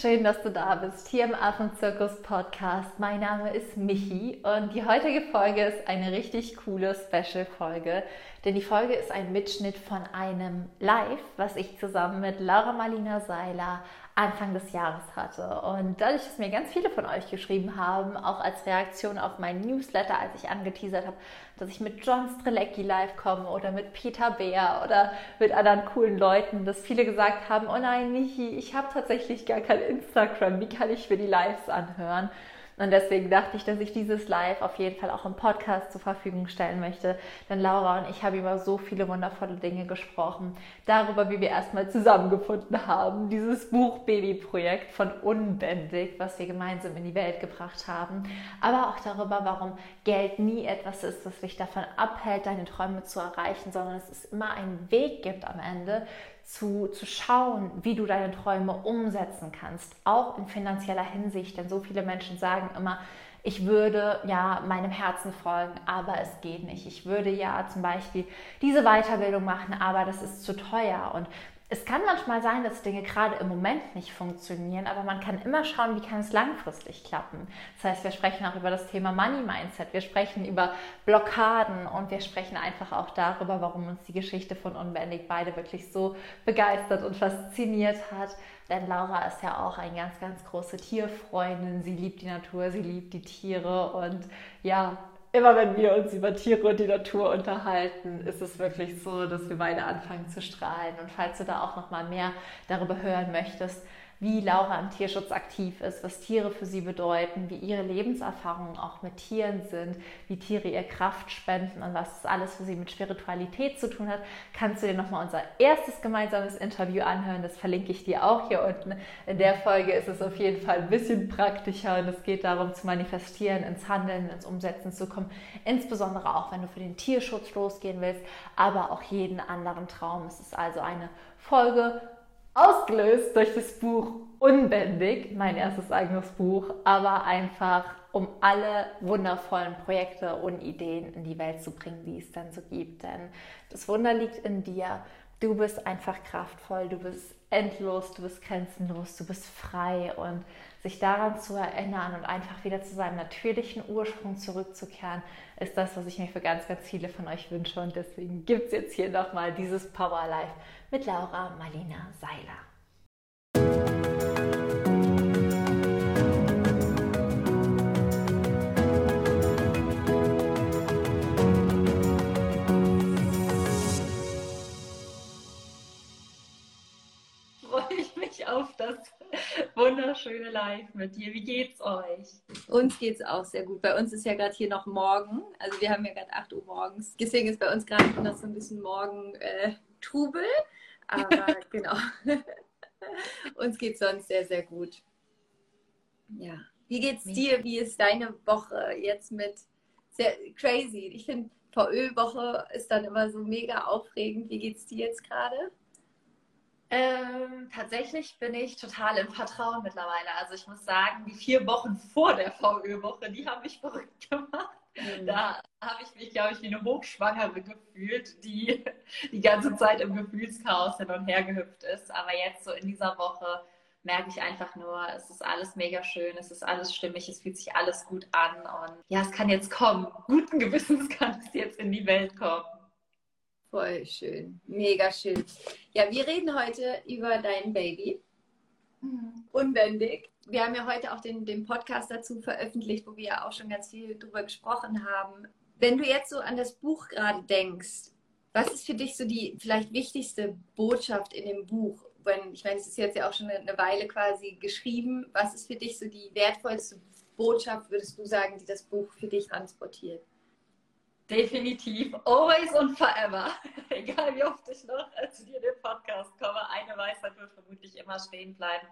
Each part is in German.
schön, dass du da bist, hier im Affenzirkus Podcast. Mein Name ist Michi und die heutige Folge ist eine richtig coole Special-Folge, denn die Folge ist ein Mitschnitt von einem Live, was ich zusammen mit Laura Marlina Seiler Anfang des Jahres hatte. Und dadurch, dass mir ganz viele von euch geschrieben haben, auch als Reaktion auf meinen Newsletter, als ich angeteasert habe, dass ich mit John Strelecki live komme oder mit Peter Beer oder mit anderen coolen Leuten, dass viele gesagt haben, oh nein, Michi, ich habe tatsächlich gar kein Instagram, wie kann ich mir die Lives anhören? Und deswegen dachte ich, dass ich dieses Live auf jeden Fall auch im Podcast zur Verfügung stellen möchte. Denn Laura und ich haben über so viele wundervolle Dinge gesprochen. Darüber, wie wir erstmal zusammengefunden haben. Dieses Buch Baby-Projekt von Unbändig, was wir gemeinsam in die Welt gebracht haben. Aber auch darüber, warum Geld nie etwas ist, das dich davon abhält, deine Träume zu erreichen, sondern es ist immer einen Weg gibt am Ende, zu, zu schauen, wie du deine Träume umsetzen kannst, auch in finanzieller Hinsicht. Denn so viele Menschen sagen immer, ich würde ja meinem Herzen folgen, aber es geht nicht. Ich würde ja zum Beispiel diese Weiterbildung machen, aber das ist zu teuer. Und es kann manchmal sein, dass Dinge gerade im Moment nicht funktionieren, aber man kann immer schauen, wie kann es langfristig klappen. Das heißt, wir sprechen auch über das Thema Money Mindset, wir sprechen über Blockaden und wir sprechen einfach auch darüber, warum uns die Geschichte von Unbändig beide wirklich so begeistert und fasziniert hat. Denn Laura ist ja auch eine ganz, ganz große Tierfreundin. Sie liebt die Natur, sie liebt die Tiere und ja, immer wenn wir uns über Tiere und die Natur unterhalten, ist es wirklich so, dass wir beide anfangen zu strahlen. Und falls du da auch noch mal mehr darüber hören möchtest, wie Laura im Tierschutz aktiv ist, was Tiere für sie bedeuten, wie ihre Lebenserfahrungen auch mit Tieren sind, wie Tiere ihr Kraft spenden und was das alles für sie mit Spiritualität zu tun hat, kannst du dir nochmal unser erstes gemeinsames Interview anhören. Das verlinke ich dir auch hier unten. In der Folge ist es auf jeden Fall ein bisschen praktischer und es geht darum zu manifestieren, ins Handeln, ins Umsetzen zu kommen. Insbesondere auch, wenn du für den Tierschutz losgehen willst, aber auch jeden anderen Traum. Es ist also eine Folge ausgelöst durch das Buch Unbändig, mein erstes eigenes Buch, aber einfach um alle wundervollen Projekte und Ideen in die Welt zu bringen, die es dann so gibt. Denn das Wunder liegt in dir. Du bist einfach kraftvoll, du bist endlos, du bist grenzenlos, du bist frei und sich daran zu erinnern und einfach wieder zu seinem natürlichen Ursprung zurückzukehren, ist das, was ich mir für ganz, ganz viele von euch wünsche. Und deswegen gibt es jetzt hier nochmal dieses Power Life mit Laura Marlina Seiler. auf das wunderschöne Live mit dir. Wie geht's euch? Uns geht's auch sehr gut. Bei uns ist ja gerade hier noch morgen. Also wir haben ja gerade 8 Uhr morgens. Deswegen ist bei uns gerade noch so ein bisschen morgen äh, Trubel. Aber genau. uns geht's sonst sehr, sehr gut. Ja. Wie geht's dir? Wie ist deine Woche jetzt mit sehr crazy? Ich finde, VÖ-Woche ist dann immer so mega aufregend. Wie geht's dir jetzt gerade? Ähm, tatsächlich bin ich total im Vertrauen mittlerweile. Also ich muss sagen, die vier Wochen vor der VÖ-Woche, die haben mich verrückt gemacht. Mhm. Da habe ich mich, glaube ich, wie eine Hochschwangere gefühlt, die die ganze Zeit im Gefühlschaos hin und her gehüpft ist. Aber jetzt so in dieser Woche merke ich einfach nur, es ist alles mega schön, es ist alles stimmig, es fühlt sich alles gut an und ja, es kann jetzt kommen. Guten Gewissens kann es jetzt in die Welt kommen. Voll schön. Mega schön. Ja, wir reden heute über dein Baby. Mhm. Unbändig. Wir haben ja heute auch den, den Podcast dazu veröffentlicht, wo wir ja auch schon ganz viel drüber gesprochen haben. Wenn du jetzt so an das Buch gerade denkst, was ist für dich so die vielleicht wichtigste Botschaft in dem Buch? Wenn, ich meine, es ist jetzt ja auch schon eine Weile quasi geschrieben. Was ist für dich so die wertvollste Botschaft, würdest du sagen, die das Buch für dich transportiert? Definitiv, always und forever. Egal wie oft ich noch zu dir in den Podcast komme, eine Weisheit wird vermutlich immer stehen bleiben.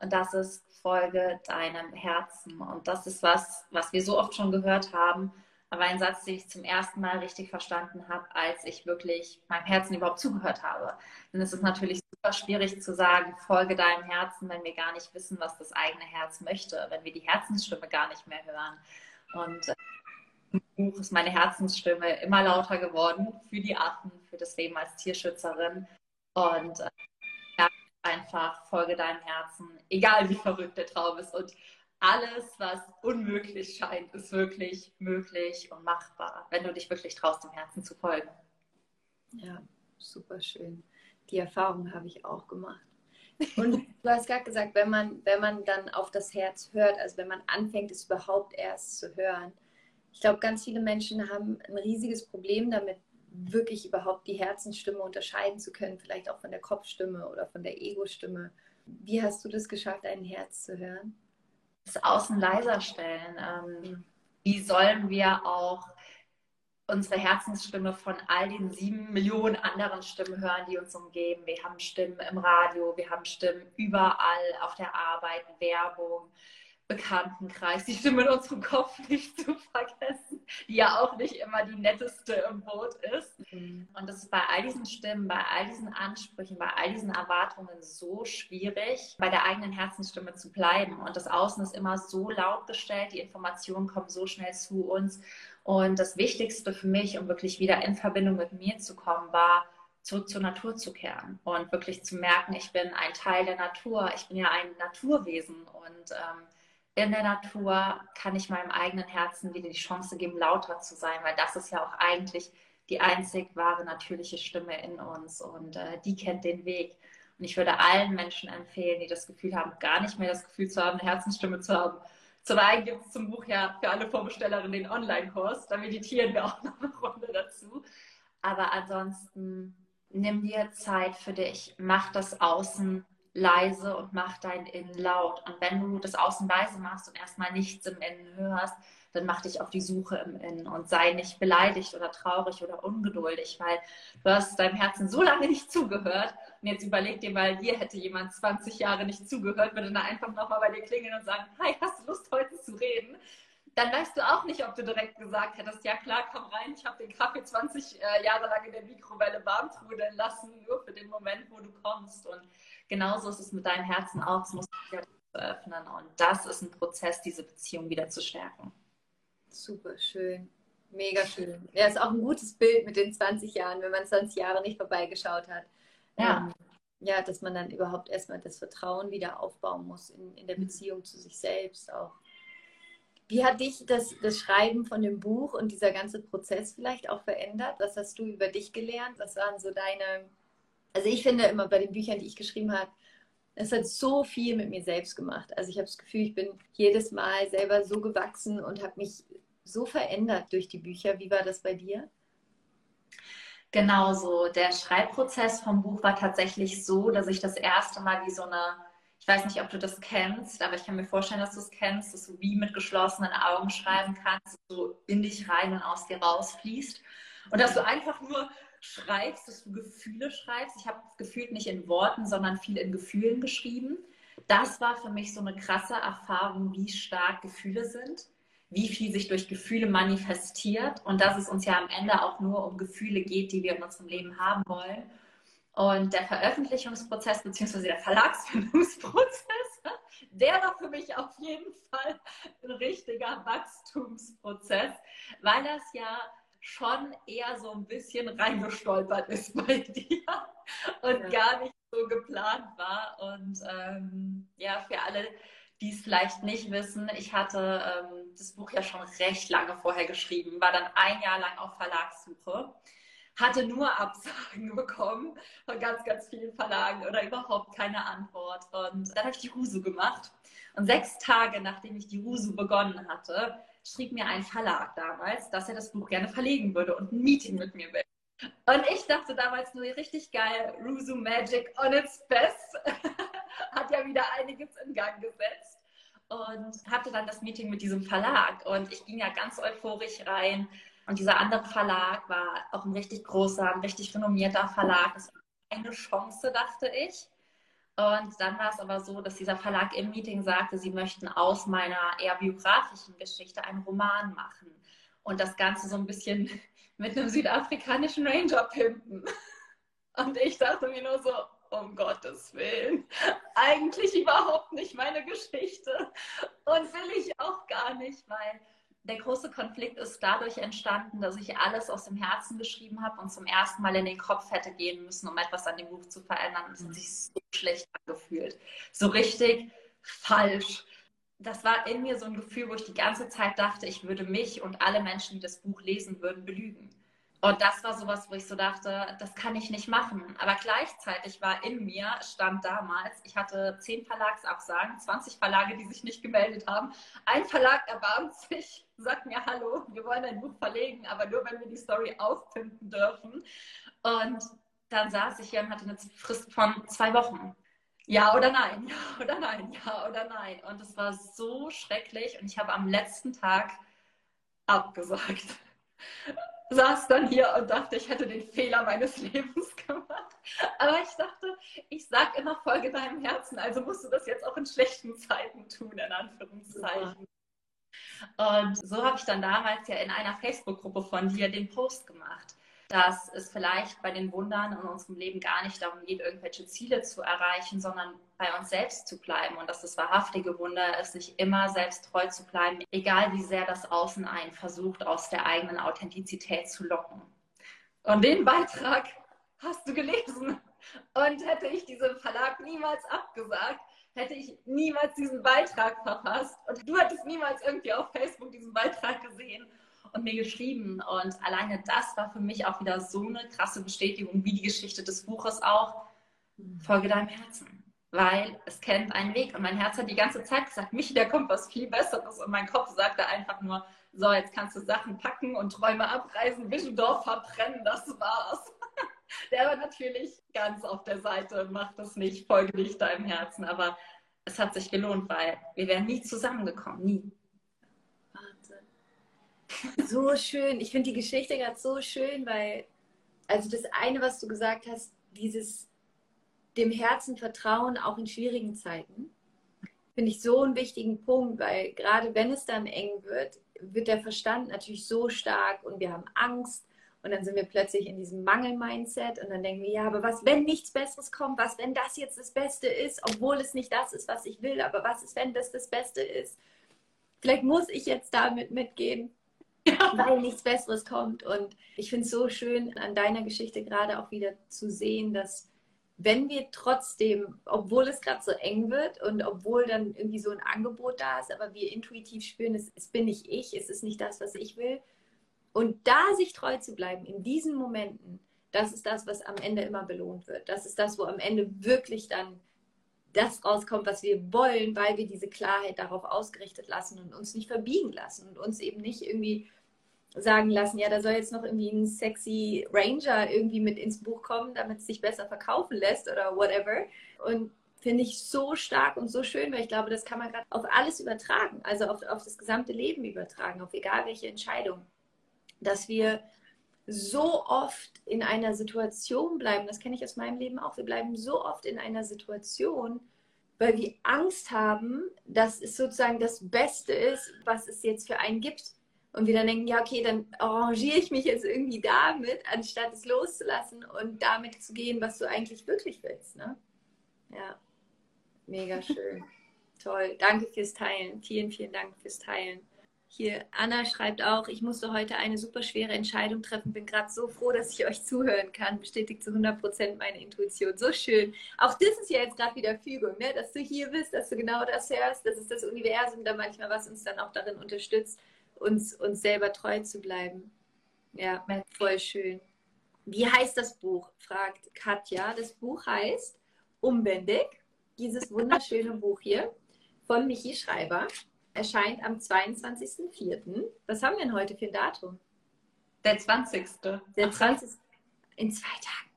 Und das ist Folge deinem Herzen. Und das ist was, was wir so oft schon gehört haben, aber ein Satz, den ich zum ersten Mal richtig verstanden habe, als ich wirklich meinem Herzen überhaupt zugehört habe. Denn es ist natürlich super schwierig zu sagen, folge deinem Herzen, wenn wir gar nicht wissen, was das eigene Herz möchte, wenn wir die Herzensstimme gar nicht mehr hören. Und äh, Buch ist meine Herzensstimme immer lauter geworden für die Affen, für das Leben als Tierschützerin. Und äh, einfach folge deinem Herzen, egal wie verrückt der Traum ist. Und alles, was unmöglich scheint, ist wirklich möglich und machbar, wenn du dich wirklich traust, dem Herzen zu folgen. Ja, super schön. Die Erfahrung habe ich auch gemacht. Und du hast gerade gesagt, wenn man, wenn man dann auf das Herz hört, also wenn man anfängt, es überhaupt erst zu hören. Ich glaube, ganz viele Menschen haben ein riesiges Problem damit, wirklich überhaupt die Herzensstimme unterscheiden zu können, vielleicht auch von der Kopfstimme oder von der Ego-Stimme. Wie hast du das geschafft, ein Herz zu hören? Das Außen leiser stellen. Ähm, wie sollen wir auch unsere Herzensstimme von all den sieben Millionen anderen Stimmen hören, die uns umgeben. Wir haben Stimmen im Radio, wir haben Stimmen überall auf der Arbeit, Werbung, Bekanntenkreis, die Stimme in unserem Kopf nicht zu vergessen, die ja auch nicht immer die netteste im Boot ist. Mhm. Und das ist bei all diesen Stimmen, bei all diesen Ansprüchen, bei all diesen Erwartungen so schwierig, bei der eigenen Herzensstimme zu bleiben. Und das Außen ist immer so laut gestellt, die Informationen kommen so schnell zu uns. Und das Wichtigste für mich, um wirklich wieder in Verbindung mit mir zu kommen, war, zurück zur Natur zu kehren und wirklich zu merken, ich bin ein Teil der Natur, ich bin ja ein Naturwesen und ähm, in der Natur kann ich meinem eigenen Herzen wieder die Chance geben, lauter zu sein, weil das ist ja auch eigentlich die einzig wahre natürliche Stimme in uns und äh, die kennt den Weg. Und ich würde allen Menschen empfehlen, die das Gefühl haben, gar nicht mehr das Gefühl zu haben, eine Herzensstimme zu haben. Zum einen gibt es zum Buch ja für alle Vorbestellerinnen den Online-Kurs, da meditieren wir auch noch eine Runde dazu. Aber ansonsten nimm dir Zeit für dich, mach das Außen leise und mach dein Innen laut. Und wenn du das Außen leise machst und erstmal nichts im Innen hörst, dann mach dich auf die Suche im Innen und sei nicht beleidigt oder traurig oder ungeduldig, weil du hast deinem Herzen so lange nicht zugehört. Und jetzt überleg dir mal, dir hätte jemand 20 Jahre nicht zugehört, würde dann einfach nochmal bei dir klingeln und sagen, hi, hast du Lust heute zu reden? dann weißt du auch nicht, ob du direkt gesagt hättest, ja klar, komm rein, ich habe den Kaffee 20 äh, Jahre lang in der Mikrowelle warm trudeln lassen, nur für den Moment, wo du kommst. Und genauso ist es mit deinem Herzen auch, es muss sich öffnen. Und das ist ein Prozess, diese Beziehung wieder zu stärken. Super schön. Mega schön. Ja, ist auch ein gutes Bild mit den 20 Jahren, wenn man 20 Jahre nicht vorbeigeschaut hat. Ja. Ähm, ja, dass man dann überhaupt erstmal das Vertrauen wieder aufbauen muss in, in der Beziehung zu sich selbst auch. Wie hat dich das, das Schreiben von dem Buch und dieser ganze Prozess vielleicht auch verändert? Was hast du über dich gelernt? Was waren so deine, also ich finde immer bei den Büchern, die ich geschrieben habe, es hat so viel mit mir selbst gemacht. Also ich habe das Gefühl, ich bin jedes Mal selber so gewachsen und habe mich so verändert durch die Bücher. Wie war das bei dir? Genauso. Der Schreibprozess vom Buch war tatsächlich so, dass ich das erste Mal wie so eine ich weiß nicht, ob du das kennst, aber ich kann mir vorstellen, dass du es kennst, dass du wie mit geschlossenen Augen schreiben kannst, du in dich rein und aus dir rausfließt. Und dass du einfach nur schreibst, dass du Gefühle schreibst. Ich habe gefühlt nicht in Worten, sondern viel in Gefühlen geschrieben. Das war für mich so eine krasse Erfahrung, wie stark Gefühle sind, wie viel sich durch Gefühle manifestiert und dass es uns ja am Ende auch nur um Gefühle geht, die wir in unserem Leben haben wollen und der Veröffentlichungsprozess bzw. der Verlagsfindungsprozess, der war für mich auf jeden Fall ein richtiger Wachstumsprozess, weil das ja schon eher so ein bisschen reingestolpert ist bei dir und ja. gar nicht so geplant war. Und ähm, ja, für alle, die es vielleicht nicht wissen, ich hatte ähm, das Buch ja schon recht lange vorher geschrieben, war dann ein Jahr lang auf Verlagssuche hatte nur Absagen bekommen von ganz, ganz vielen Verlagen oder überhaupt keine Antwort. Und dann habe ich die Husu gemacht. Und sechs Tage nachdem ich die Husu begonnen hatte, schrieb mir ein Verlag damals, dass er das Buch gerne verlegen würde und ein Meeting mit mir will. Und ich dachte damals nur richtig geil, Rusu Magic on its best. Hat ja wieder einiges in Gang gesetzt. Und hatte dann das Meeting mit diesem Verlag. Und ich ging ja ganz euphorisch rein und dieser andere Verlag war auch ein richtig großer, ein richtig renommierter Verlag. Das war eine Chance, dachte ich. Und dann war es aber so, dass dieser Verlag im Meeting sagte, sie möchten aus meiner eher biografischen Geschichte einen Roman machen und das Ganze so ein bisschen mit einem südafrikanischen Ranger pimpen. Und ich dachte mir nur so, um Gottes Willen, eigentlich überhaupt nicht meine Geschichte und will ich auch gar nicht, weil der große Konflikt ist dadurch entstanden, dass ich alles aus dem Herzen geschrieben habe und zum ersten Mal in den Kopf hätte gehen müssen, um etwas an dem Buch zu verändern. Es hat sich so schlecht angefühlt. So richtig falsch. Das war in mir so ein Gefühl, wo ich die ganze Zeit dachte, ich würde mich und alle Menschen, die das Buch lesen würden, belügen. Und das war sowas, wo ich so dachte, das kann ich nicht machen. Aber gleichzeitig war in mir, stand damals, ich hatte zehn Verlagsabsagen, 20 Verlage, die sich nicht gemeldet haben. Ein Verlag erbarmt sich, sagt mir, hallo, wir wollen ein Buch verlegen, aber nur, wenn wir die Story aufpimpen dürfen. Und dann saß ich hier und hatte eine Frist von zwei Wochen. Ja oder nein, ja oder nein, ja oder nein. Und es war so schrecklich und ich habe am letzten Tag abgesagt saß dann hier und dachte, ich hätte den Fehler meines Lebens gemacht. Aber ich dachte, ich sag immer, folge deinem Herzen, also musst du das jetzt auch in schlechten Zeiten tun, in Anführungszeichen. Und so habe ich dann damals ja in einer Facebook-Gruppe von dir den Post gemacht dass es vielleicht bei den Wundern in unserem Leben gar nicht darum geht, irgendwelche Ziele zu erreichen, sondern bei uns selbst zu bleiben und dass das wahrhaftige Wunder ist, sich immer selbst treu zu bleiben, egal wie sehr das Außen einen versucht, aus der eigenen Authentizität zu locken. Und den Beitrag hast du gelesen. Und hätte ich diesem Verlag niemals abgesagt, hätte ich niemals diesen Beitrag verfasst. Und du hättest niemals irgendwie auf Facebook diesen Beitrag gesehen und mir geschrieben. Und alleine das war für mich auch wieder so eine krasse Bestätigung, wie die Geschichte des Buches auch. Folge deinem Herzen. Weil es kennt einen Weg. Und mein Herz hat die ganze Zeit gesagt, Michi, da kommt was viel Besseres. Und mein Kopf sagte einfach nur, so, jetzt kannst du Sachen packen und Träume abreisen, Wischendorf verbrennen, das war's. Der war natürlich ganz auf der Seite, macht das nicht, folge dich deinem Herzen. Aber es hat sich gelohnt, weil wir wären nie zusammengekommen, nie. So schön. Ich finde die Geschichte gerade so schön, weil, also das eine, was du gesagt hast, dieses dem Herzen vertrauen, auch in schwierigen Zeiten, finde ich so einen wichtigen Punkt, weil gerade wenn es dann eng wird, wird der Verstand natürlich so stark und wir haben Angst und dann sind wir plötzlich in diesem Mangel-Mindset und dann denken wir, ja, aber was, wenn nichts Besseres kommt, was, wenn das jetzt das Beste ist, obwohl es nicht das ist, was ich will, aber was ist, wenn das das Beste ist? Vielleicht muss ich jetzt damit mitgehen weil nichts Besseres kommt. Und ich finde es so schön, an deiner Geschichte gerade auch wieder zu sehen, dass wenn wir trotzdem, obwohl es gerade so eng wird und obwohl dann irgendwie so ein Angebot da ist, aber wir intuitiv spüren, es, es bin nicht ich, es ist nicht das, was ich will. Und da sich treu zu bleiben, in diesen Momenten, das ist das, was am Ende immer belohnt wird. Das ist das, wo am Ende wirklich dann das rauskommt, was wir wollen, weil wir diese Klarheit darauf ausgerichtet lassen und uns nicht verbiegen lassen und uns eben nicht irgendwie sagen lassen, ja, da soll jetzt noch irgendwie ein sexy Ranger irgendwie mit ins Buch kommen, damit es sich besser verkaufen lässt oder whatever. Und finde ich so stark und so schön, weil ich glaube, das kann man gerade auf alles übertragen, also auf, auf das gesamte Leben übertragen, auf egal welche Entscheidung, dass wir so oft in einer Situation bleiben, das kenne ich aus meinem Leben auch, wir bleiben so oft in einer Situation, weil wir Angst haben, dass es sozusagen das Beste ist, was es jetzt für einen gibt. Und wir dann denken, ja, okay, dann arrangiere ich mich jetzt irgendwie damit, anstatt es loszulassen und damit zu gehen, was du eigentlich wirklich willst. Ne? Ja, mega schön. Toll. Danke fürs Teilen. Vielen, vielen Dank fürs Teilen. Hier, Anna schreibt auch, ich musste heute eine super schwere Entscheidung treffen. Bin gerade so froh, dass ich euch zuhören kann. Bestätigt zu 100 Prozent meine Intuition. So schön. Auch das ist ja jetzt gerade wieder Fügung, ne? dass du hier bist, dass du genau das hörst. Das ist das Universum da manchmal, was uns dann auch darin unterstützt, uns, uns selber treu zu bleiben. Ja, voll schön. Wie heißt das Buch? fragt Katja. Das Buch heißt Unbändig. Dieses wunderschöne Buch hier von Michi Schreiber erscheint am 22.04. Was haben wir denn heute für ein Datum? Der 20. Der 20. In zwei Tagen.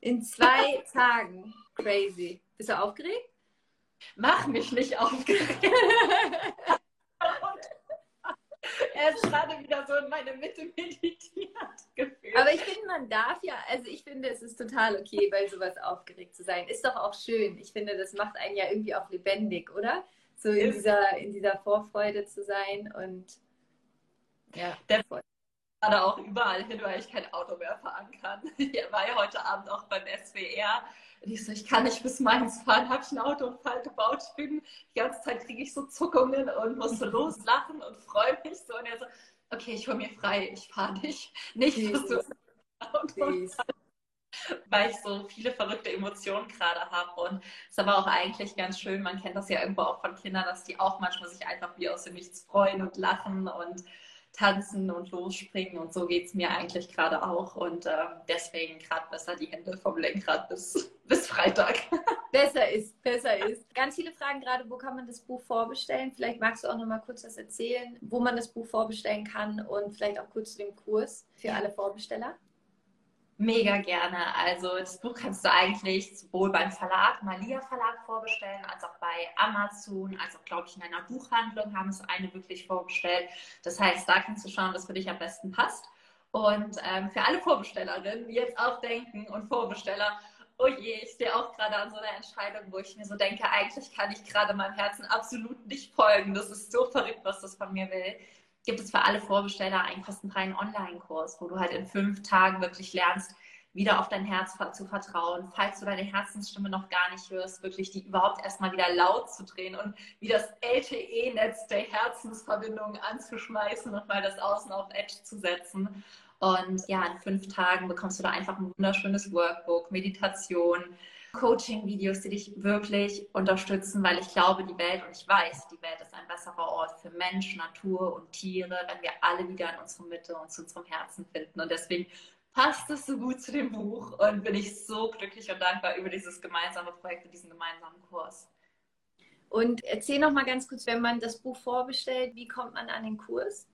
In zwei Tagen. Crazy. Bist du aufgeregt? Mach mich nicht aufgeregt. er ist gerade wieder so in meine Mitte meditiert gefühlt. Aber ich finde, man darf ja, also ich finde, es ist total okay, bei sowas aufgeregt zu sein. Ist doch auch schön. Ich finde, das macht einen ja irgendwie auch lebendig, oder? So in dieser, in dieser Vorfreude zu sein und ja, der gerade auch überall hin, weil ich kein Auto mehr fahren kann. Ich war ja heute Abend auch beim SWR. Und ich so, ich kann nicht bis Mainz fahren, habe ich einen Autounfall gebaut. Ich bin, die ganze Zeit kriege ich so Zuckungen und muss so loslachen und freue mich so. Und er so, okay, ich hole mir frei, ich fahre dich. Nicht, dass du weil ich so viele verrückte Emotionen gerade habe. Und es ist aber auch eigentlich ganz schön, man kennt das ja irgendwo auch von Kindern, dass die auch manchmal sich einfach wie aus dem Nichts freuen und lachen und tanzen und losspringen. Und so geht es mir eigentlich gerade auch. Und äh, deswegen gerade besser die Hände vom Lenkrad bis, bis Freitag. Besser ist, besser ist. Ganz viele Fragen gerade, wo kann man das Buch vorbestellen? Vielleicht magst du auch noch mal kurz was erzählen, wo man das Buch vorbestellen kann und vielleicht auch kurz zu dem Kurs für alle Vorbesteller. Mega gerne. Also das Buch kannst du eigentlich sowohl beim Verlag, Malia Verlag vorbestellen, als auch bei Amazon, als auch, glaube ich, in einer Buchhandlung haben es eine wirklich vorbestellt. Das heißt, da kannst du schauen, was für dich am besten passt. Und ähm, für alle Vorbestellerinnen, die jetzt auch denken und Vorbesteller, oh je, ich stehe auch gerade an so einer Entscheidung, wo ich mir so denke, eigentlich kann ich gerade meinem Herzen absolut nicht folgen. Das ist so verrückt, was das von mir will gibt es für alle Vorbesteller einen kostenfreien Online-Kurs, wo du halt in fünf Tagen wirklich lernst, wieder auf dein Herz zu vertrauen, falls du deine Herzensstimme noch gar nicht hörst, wirklich die überhaupt erstmal wieder laut zu drehen und wie das LTE-Netz der Herzensverbindungen anzuschmeißen und mal das Außen auf Edge zu setzen. Und ja, in fünf Tagen bekommst du da einfach ein wunderschönes Workbook, Meditation, Coaching-Videos, die dich wirklich unterstützen, weil ich glaube, die Welt und ich weiß, die Welt ist ein besserer Ort für Mensch, Natur und Tiere, wenn wir alle wieder in unsere Mitte und zu unserem Herzen finden. Und deswegen passt es so gut zu dem Buch und bin ich so glücklich und dankbar über dieses gemeinsame Projekt und diesen gemeinsamen Kurs. Und erzähl noch mal ganz kurz, wenn man das Buch vorbestellt, wie kommt man an den Kurs?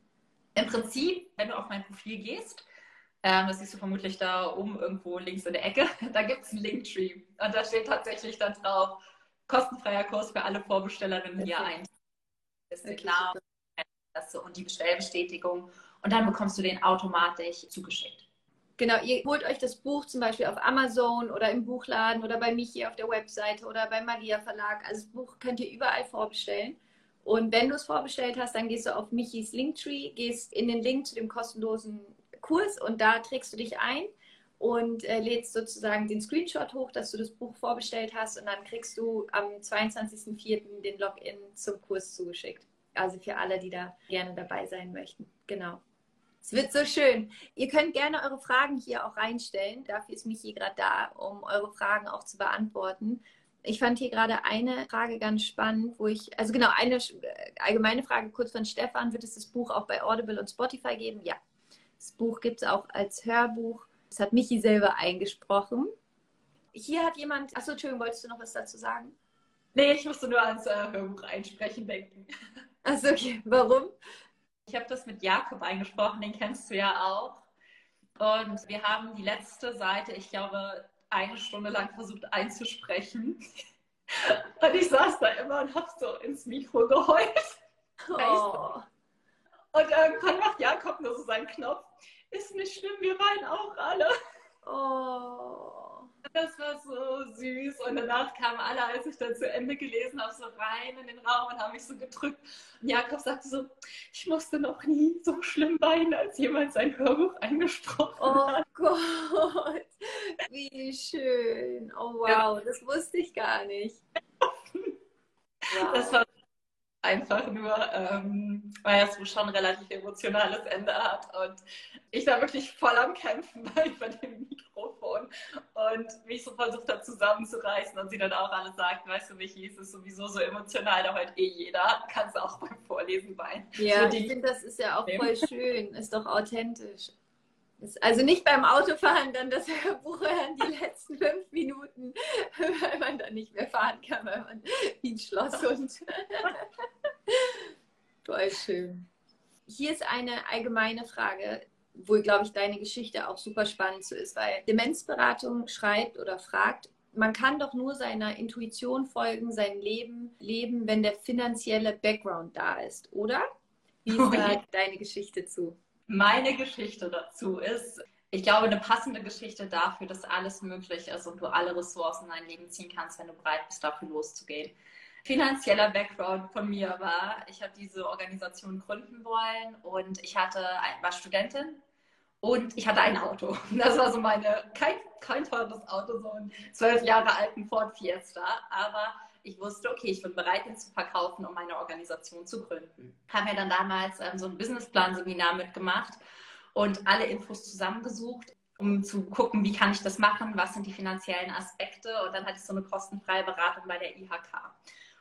Im Prinzip, wenn du auf mein Profil gehst, ähm, das siehst du vermutlich da oben irgendwo links in der Ecke. Da gibt es einen Linktree. Und da steht tatsächlich dann drauf, kostenfreier Kurs für alle Vorbestellerinnen hier ein. Das ist klar. Und die Bestellbestätigung. Und dann bekommst du den automatisch zugeschickt. Genau, ihr holt euch das Buch zum Beispiel auf Amazon oder im Buchladen oder bei Michi auf der Webseite oder beim Malia Verlag. Also das Buch könnt ihr überall vorbestellen. Und wenn du es vorbestellt hast, dann gehst du auf Michis Linktree, gehst in den Link zu dem kostenlosen Kurs und da trägst du dich ein und äh, lädst sozusagen den Screenshot hoch, dass du das Buch vorbestellt hast und dann kriegst du am 22.04. den Login zum Kurs zugeschickt. Also für alle, die da gerne dabei sein möchten. Genau. Es wird so schön. Ihr könnt gerne eure Fragen hier auch reinstellen. Dafür ist Michi gerade da, um eure Fragen auch zu beantworten. Ich fand hier gerade eine Frage ganz spannend, wo ich, also genau, eine äh, allgemeine Frage kurz von Stefan. Wird es das Buch auch bei Audible und Spotify geben? Ja, das Buch gibt es auch als Hörbuch. Das hat Michi selber eingesprochen. Hier hat jemand, achso, Entschuldigung, wolltest du noch was dazu sagen? Nee, ich musste nur ans äh, Hörbuch einsprechen denken. Achso, okay. Warum? Ich habe das mit Jakob eingesprochen, den kennst du ja auch. Und wir haben die letzte Seite, ich glaube, eine Stunde lang versucht einzusprechen. Und ich saß da immer und habe so ins Mikro geheult. Oh. Und irgendwann macht Jakob nur so seinen Knopf. Ist nicht schlimm, wir weinen auch alle. Oh. Das war so süß. Und danach kamen alle, als ich dann zu Ende gelesen habe, so rein in den Raum und haben mich so gedrückt. Und Jakob sagte so, ich musste noch nie so schlimm weinen, als jemand sein Hörbuch eingesprochen oh hat. Oh Gott, wie schön. Oh wow, ja. das wusste ich gar nicht. Wow. Das war einfach nur, ähm, weil es schon ein relativ emotionales Ende hat und ich da wirklich voll am Kämpfen war über dem Mikrofon und mich so versucht habe zusammenzureißen und sie dann auch alle sagt, weißt du, Michi, es ist sowieso so emotional, da heute eh jeder, kannst du auch beim Vorlesen weinen. Ja, so ich finde, das ist ja auch voll schön, ist doch authentisch. Also nicht beim Autofahren dann das Hörbuch hören, die letzten fünf Minuten, weil man dann nicht mehr fahren kann, weil man wie ein Schlosshund. Voll schön. Hier ist eine allgemeine Frage, wo, glaube ich, deine Geschichte auch super spannend so ist, weil Demenzberatung schreibt oder fragt, man kann doch nur seiner Intuition folgen, sein Leben leben, wenn der finanzielle Background da ist, oder? Wie ist da deine Geschichte zu? Meine Geschichte dazu ist, ich glaube, eine passende Geschichte dafür, dass alles möglich ist und du alle Ressourcen in dein Leben ziehen kannst, wenn du bereit bist, dafür loszugehen. Finanzieller Background von mir war, ich habe diese Organisation gründen wollen und ich hatte, war Studentin und ich hatte ein Auto. Das war so meine, kein, kein teures Auto, so einen zwölf Jahre alten Ford Fiesta, aber ich wusste, okay, ich bin bereit, ihn zu verkaufen, um meine Organisation zu gründen. Haben mir dann damals ähm, so ein Businessplan-Seminar mitgemacht und alle Infos zusammengesucht. um zu gucken, wie kann ich das machen, was sind die finanziellen Aspekte. Und dann hatte ich so eine kostenfreie Beratung bei der IHK.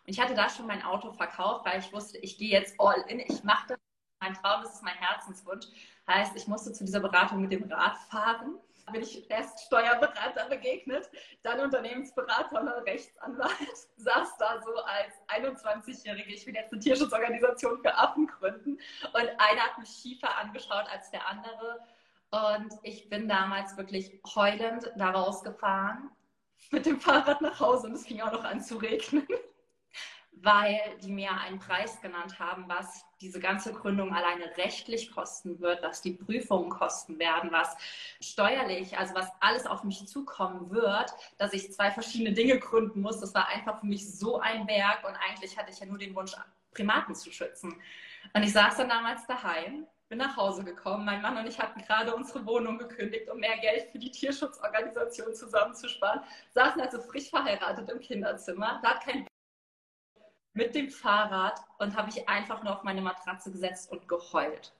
Und ich hatte da schon mein Auto verkauft, weil ich wusste, ich gehe jetzt all in, ich mache das. Mein Traum, das ist mein Herzenswunsch. Heißt, ich musste zu dieser Beratung mit dem Rad fahren. Bin ich erst Steuerberater begegnet, dann Unternehmensberater und Rechtsanwalt. Saß da so als 21-Jährige, ich will jetzt eine Tierschutzorganisation für Affen gründen. Und einer hat mich schiefer angeschaut als der andere. Und ich bin damals wirklich heulend da rausgefahren mit dem Fahrrad nach Hause und es fing auch noch an zu regnen weil die mir einen Preis genannt haben, was diese ganze Gründung alleine rechtlich kosten wird, was die Prüfungen kosten werden, was steuerlich, also was alles auf mich zukommen wird, dass ich zwei verschiedene Dinge gründen muss. Das war einfach für mich so ein Berg und eigentlich hatte ich ja nur den Wunsch, Primaten zu schützen. Und ich saß dann damals daheim, bin nach Hause gekommen. Mein Mann und ich hatten gerade unsere Wohnung gekündigt, um mehr Geld für die Tierschutzorganisation zusammenzusparen, saßen also frisch verheiratet im Kinderzimmer. Da hat kein mit dem Fahrrad und habe ich einfach nur auf meine Matratze gesetzt und geheult.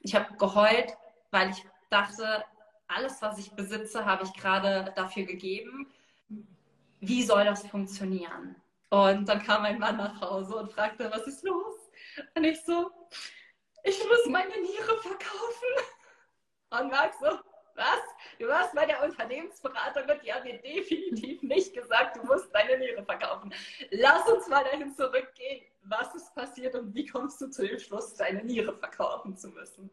Ich habe geheult, weil ich dachte, alles, was ich besitze, habe ich gerade dafür gegeben. Wie soll das funktionieren? Und dann kam mein Mann nach Hause und fragte, was ist los? Und ich so, ich muss meine Niere verkaufen. Und Max so, was? Du warst bei der Unternehmensberatung und die haben mir definitiv nicht gesagt, du musst deine Niere verkaufen. Lass uns mal dahin zurückgehen. Was ist passiert und wie kommst du zu dem Schluss, deine Niere verkaufen zu müssen?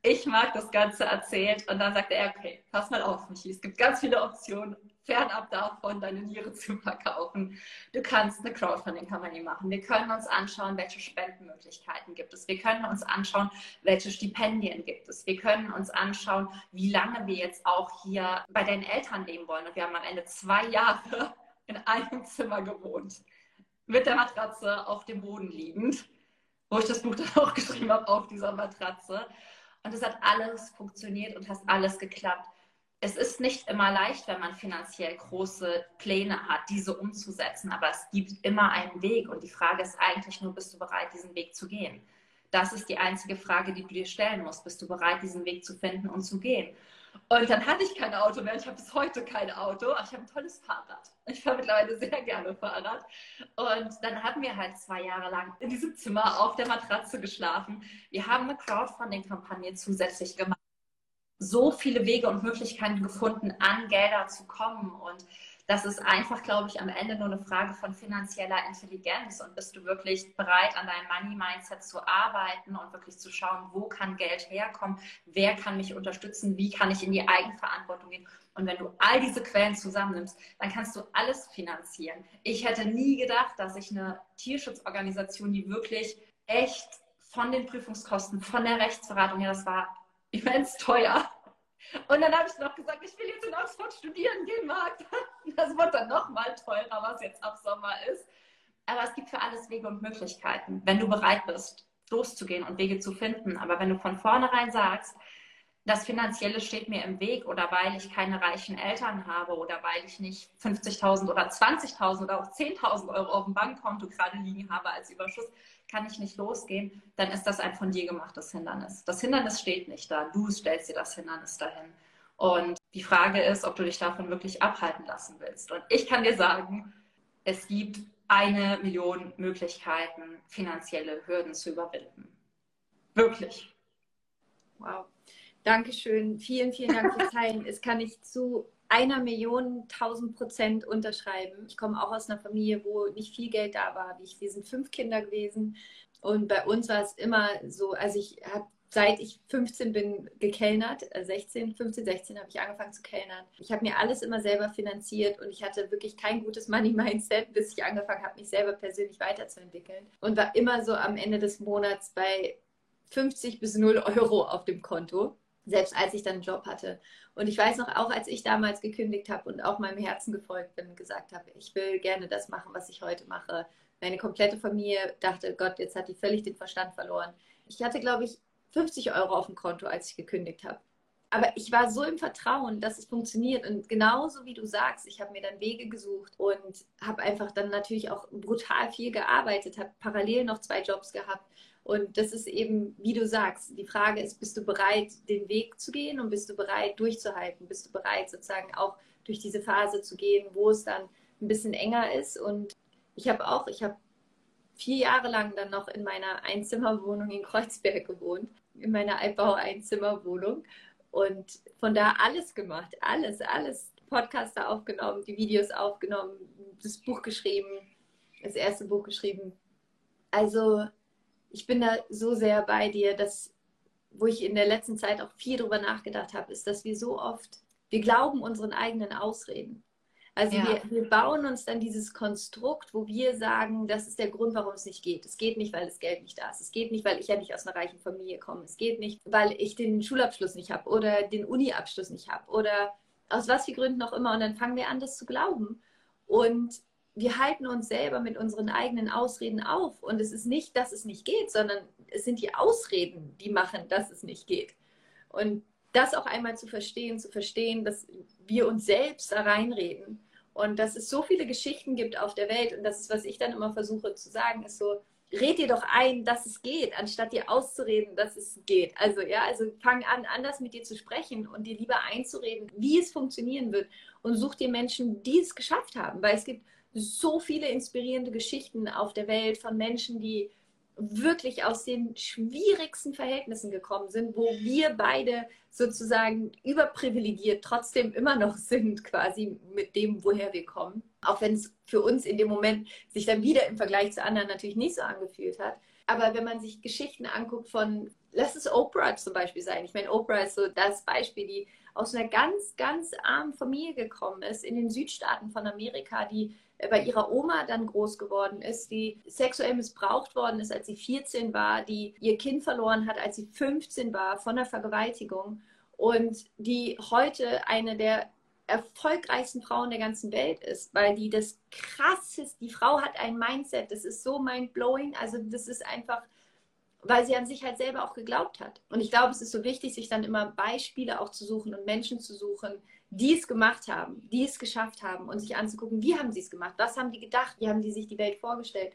Ich mag das Ganze erzählt und dann sagt er, okay, pass mal auf, Michi, es gibt ganz viele Optionen fernab davon, deine Niere zu verkaufen. Du kannst eine Crowdfunding-Kampagne machen. Wir können uns anschauen, welche Spendenmöglichkeiten gibt es. Wir können uns anschauen, welche Stipendien gibt es. Wir können uns anschauen, wie lange wir jetzt auch hier bei deinen Eltern leben wollen. Und wir haben am Ende zwei Jahre in einem Zimmer gewohnt. Mit der Matratze auf dem Boden liegend, wo ich das Buch dann auch geschrieben habe, auf dieser Matratze. Und es hat alles funktioniert und hat alles geklappt es ist nicht immer leicht, wenn man finanziell große Pläne hat, diese umzusetzen, aber es gibt immer einen Weg und die Frage ist eigentlich nur, bist du bereit, diesen Weg zu gehen? Das ist die einzige Frage, die du dir stellen musst. Bist du bereit, diesen Weg zu finden und zu gehen? Und dann hatte ich kein Auto mehr. Ich habe bis heute kein Auto, aber ich habe ein tolles Fahrrad. Ich fahre mittlerweile sehr gerne Fahrrad. Und dann hatten wir halt zwei Jahre lang in diesem Zimmer auf der Matratze geschlafen. Wir haben eine Crowdfunding-Kampagne zusätzlich gemacht so viele Wege und Möglichkeiten gefunden, an Gelder zu kommen. Und das ist einfach, glaube ich, am Ende nur eine Frage von finanzieller Intelligenz. Und bist du wirklich bereit, an deinem Money-Mindset zu arbeiten und wirklich zu schauen, wo kann Geld herkommen? Wer kann mich unterstützen? Wie kann ich in die Eigenverantwortung gehen? Und wenn du all diese Quellen zusammennimmst, dann kannst du alles finanzieren. Ich hätte nie gedacht, dass ich eine Tierschutzorganisation, die wirklich echt von den Prüfungskosten, von der Rechtsberatung her, das war immens teuer. Und dann habe ich noch gesagt, ich will jetzt in Oxford studieren gehen, Marc. Das wird dann nochmal teurer, was jetzt ab Sommer ist. Aber es gibt für alles Wege und Möglichkeiten, wenn du bereit bist, loszugehen und Wege zu finden. Aber wenn du von vornherein sagst, das Finanzielle steht mir im Weg oder weil ich keine reichen Eltern habe oder weil ich nicht 50.000 oder 20.000 oder auch 10.000 Euro auf dem Bankkonto gerade liegen habe als Überschuss, kann ich nicht losgehen, dann ist das ein von dir gemachtes Hindernis. Das Hindernis steht nicht da, du stellst dir das Hindernis dahin. Und die Frage ist, ob du dich davon wirklich abhalten lassen willst. Und ich kann dir sagen, es gibt eine Million Möglichkeiten, finanzielle Hürden zu überwinden. Wirklich. Wow. Dankeschön. Vielen, vielen Dank fürs Teilen. Es kann ich zu einer Million, tausend Prozent unterschreiben. Ich komme auch aus einer Familie, wo nicht viel Geld da war. Wir sind fünf Kinder gewesen und bei uns war es immer so, also ich habe seit ich 15 bin gekellnert, 16, 15, 16 habe ich angefangen zu kellnern. Ich habe mir alles immer selber finanziert und ich hatte wirklich kein gutes Money-Mindset, bis ich angefangen habe, mich selber persönlich weiterzuentwickeln und war immer so am Ende des Monats bei 50 bis 0 Euro auf dem Konto selbst als ich dann einen Job hatte. Und ich weiß noch, auch als ich damals gekündigt habe und auch meinem Herzen gefolgt bin und gesagt habe, ich will gerne das machen, was ich heute mache. Meine komplette Familie dachte, Gott, jetzt hat die völlig den Verstand verloren. Ich hatte, glaube ich, 50 Euro auf dem Konto, als ich gekündigt habe. Aber ich war so im Vertrauen, dass es funktioniert. Und genauso wie du sagst, ich habe mir dann Wege gesucht und habe einfach dann natürlich auch brutal viel gearbeitet, habe parallel noch zwei Jobs gehabt Und das ist eben, wie du sagst, die Frage ist, bist du bereit, den Weg zu gehen und bist du bereit, durchzuhalten? Bist du bereit, sozusagen auch durch diese Phase zu gehen, wo es dann ein bisschen enger ist? Und ich habe auch, ich habe vier Jahre lang dann noch in meiner Einzimmerwohnung in Kreuzberg gewohnt, in meiner Altbau-Einzimmerwohnung und von da alles gemacht, alles, alles. Podcaster aufgenommen, die Videos aufgenommen, das Buch geschrieben, das erste Buch geschrieben. Also ich bin da so sehr bei dir, dass, wo ich in der letzten Zeit auch viel drüber nachgedacht habe, ist, dass wir so oft, wir glauben unseren eigenen Ausreden. Also ja. wir, wir, bauen uns dann dieses Konstrukt, wo wir sagen, das ist der Grund, warum es nicht geht. Es geht nicht, weil das Geld nicht da ist. Es geht nicht, weil ich ja nicht aus einer reichen Familie komme. Es geht nicht, weil ich den Schulabschluss nicht habe oder den Uni-Abschluss nicht habe oder aus was für Gründen auch immer. Und dann fangen wir an, das zu glauben. Und wir halten uns selber mit unseren eigenen Ausreden auf. Und es ist nicht, dass es nicht geht, sondern es sind die Ausreden, die machen, dass es nicht geht. Und das auch einmal zu verstehen, zu verstehen, dass wir uns selbst da reinreden und dass es so viele Geschichten gibt auf der Welt und das ist, was ich dann immer versuche zu sagen, ist so, red dir doch ein, dass es geht, anstatt dir auszureden, dass es geht. Also ja, also fang an, anders mit dir zu sprechen und dir lieber einzureden, wie es funktionieren wird und such dir Menschen, die es geschafft haben, weil es gibt so viele inspirierende Geschichten auf der Welt von Menschen, die wirklich aus den schwierigsten Verhältnissen gekommen sind, wo wir beide sozusagen überprivilegiert trotzdem immer noch sind, quasi mit dem, woher wir kommen. Auch wenn es für uns in dem Moment sich dann wieder im Vergleich zu anderen natürlich nicht so angefühlt hat. Aber wenn man sich Geschichten anguckt von, lass es Oprah zum Beispiel sein. Ich meine, Oprah ist so das Beispiel, die aus einer ganz, ganz armen Familie gekommen ist, in den Südstaaten von Amerika, die bei ihrer Oma dann groß geworden ist, die sexuell missbraucht worden ist, als sie 14 war, die ihr Kind verloren hat, als sie 15 war, von der Vergewaltigung und die heute eine der erfolgreichsten Frauen der ganzen Welt ist, weil die das krasseste, die Frau hat ein Mindset, das ist so mind-blowing, also das ist einfach, weil sie an sich halt selber auch geglaubt hat. Und ich glaube, es ist so wichtig, sich dann immer Beispiele auch zu suchen und Menschen zu suchen, die es gemacht haben, die es geschafft haben und sich anzugucken, wie haben sie es gemacht, was haben die gedacht, wie haben die sich die Welt vorgestellt.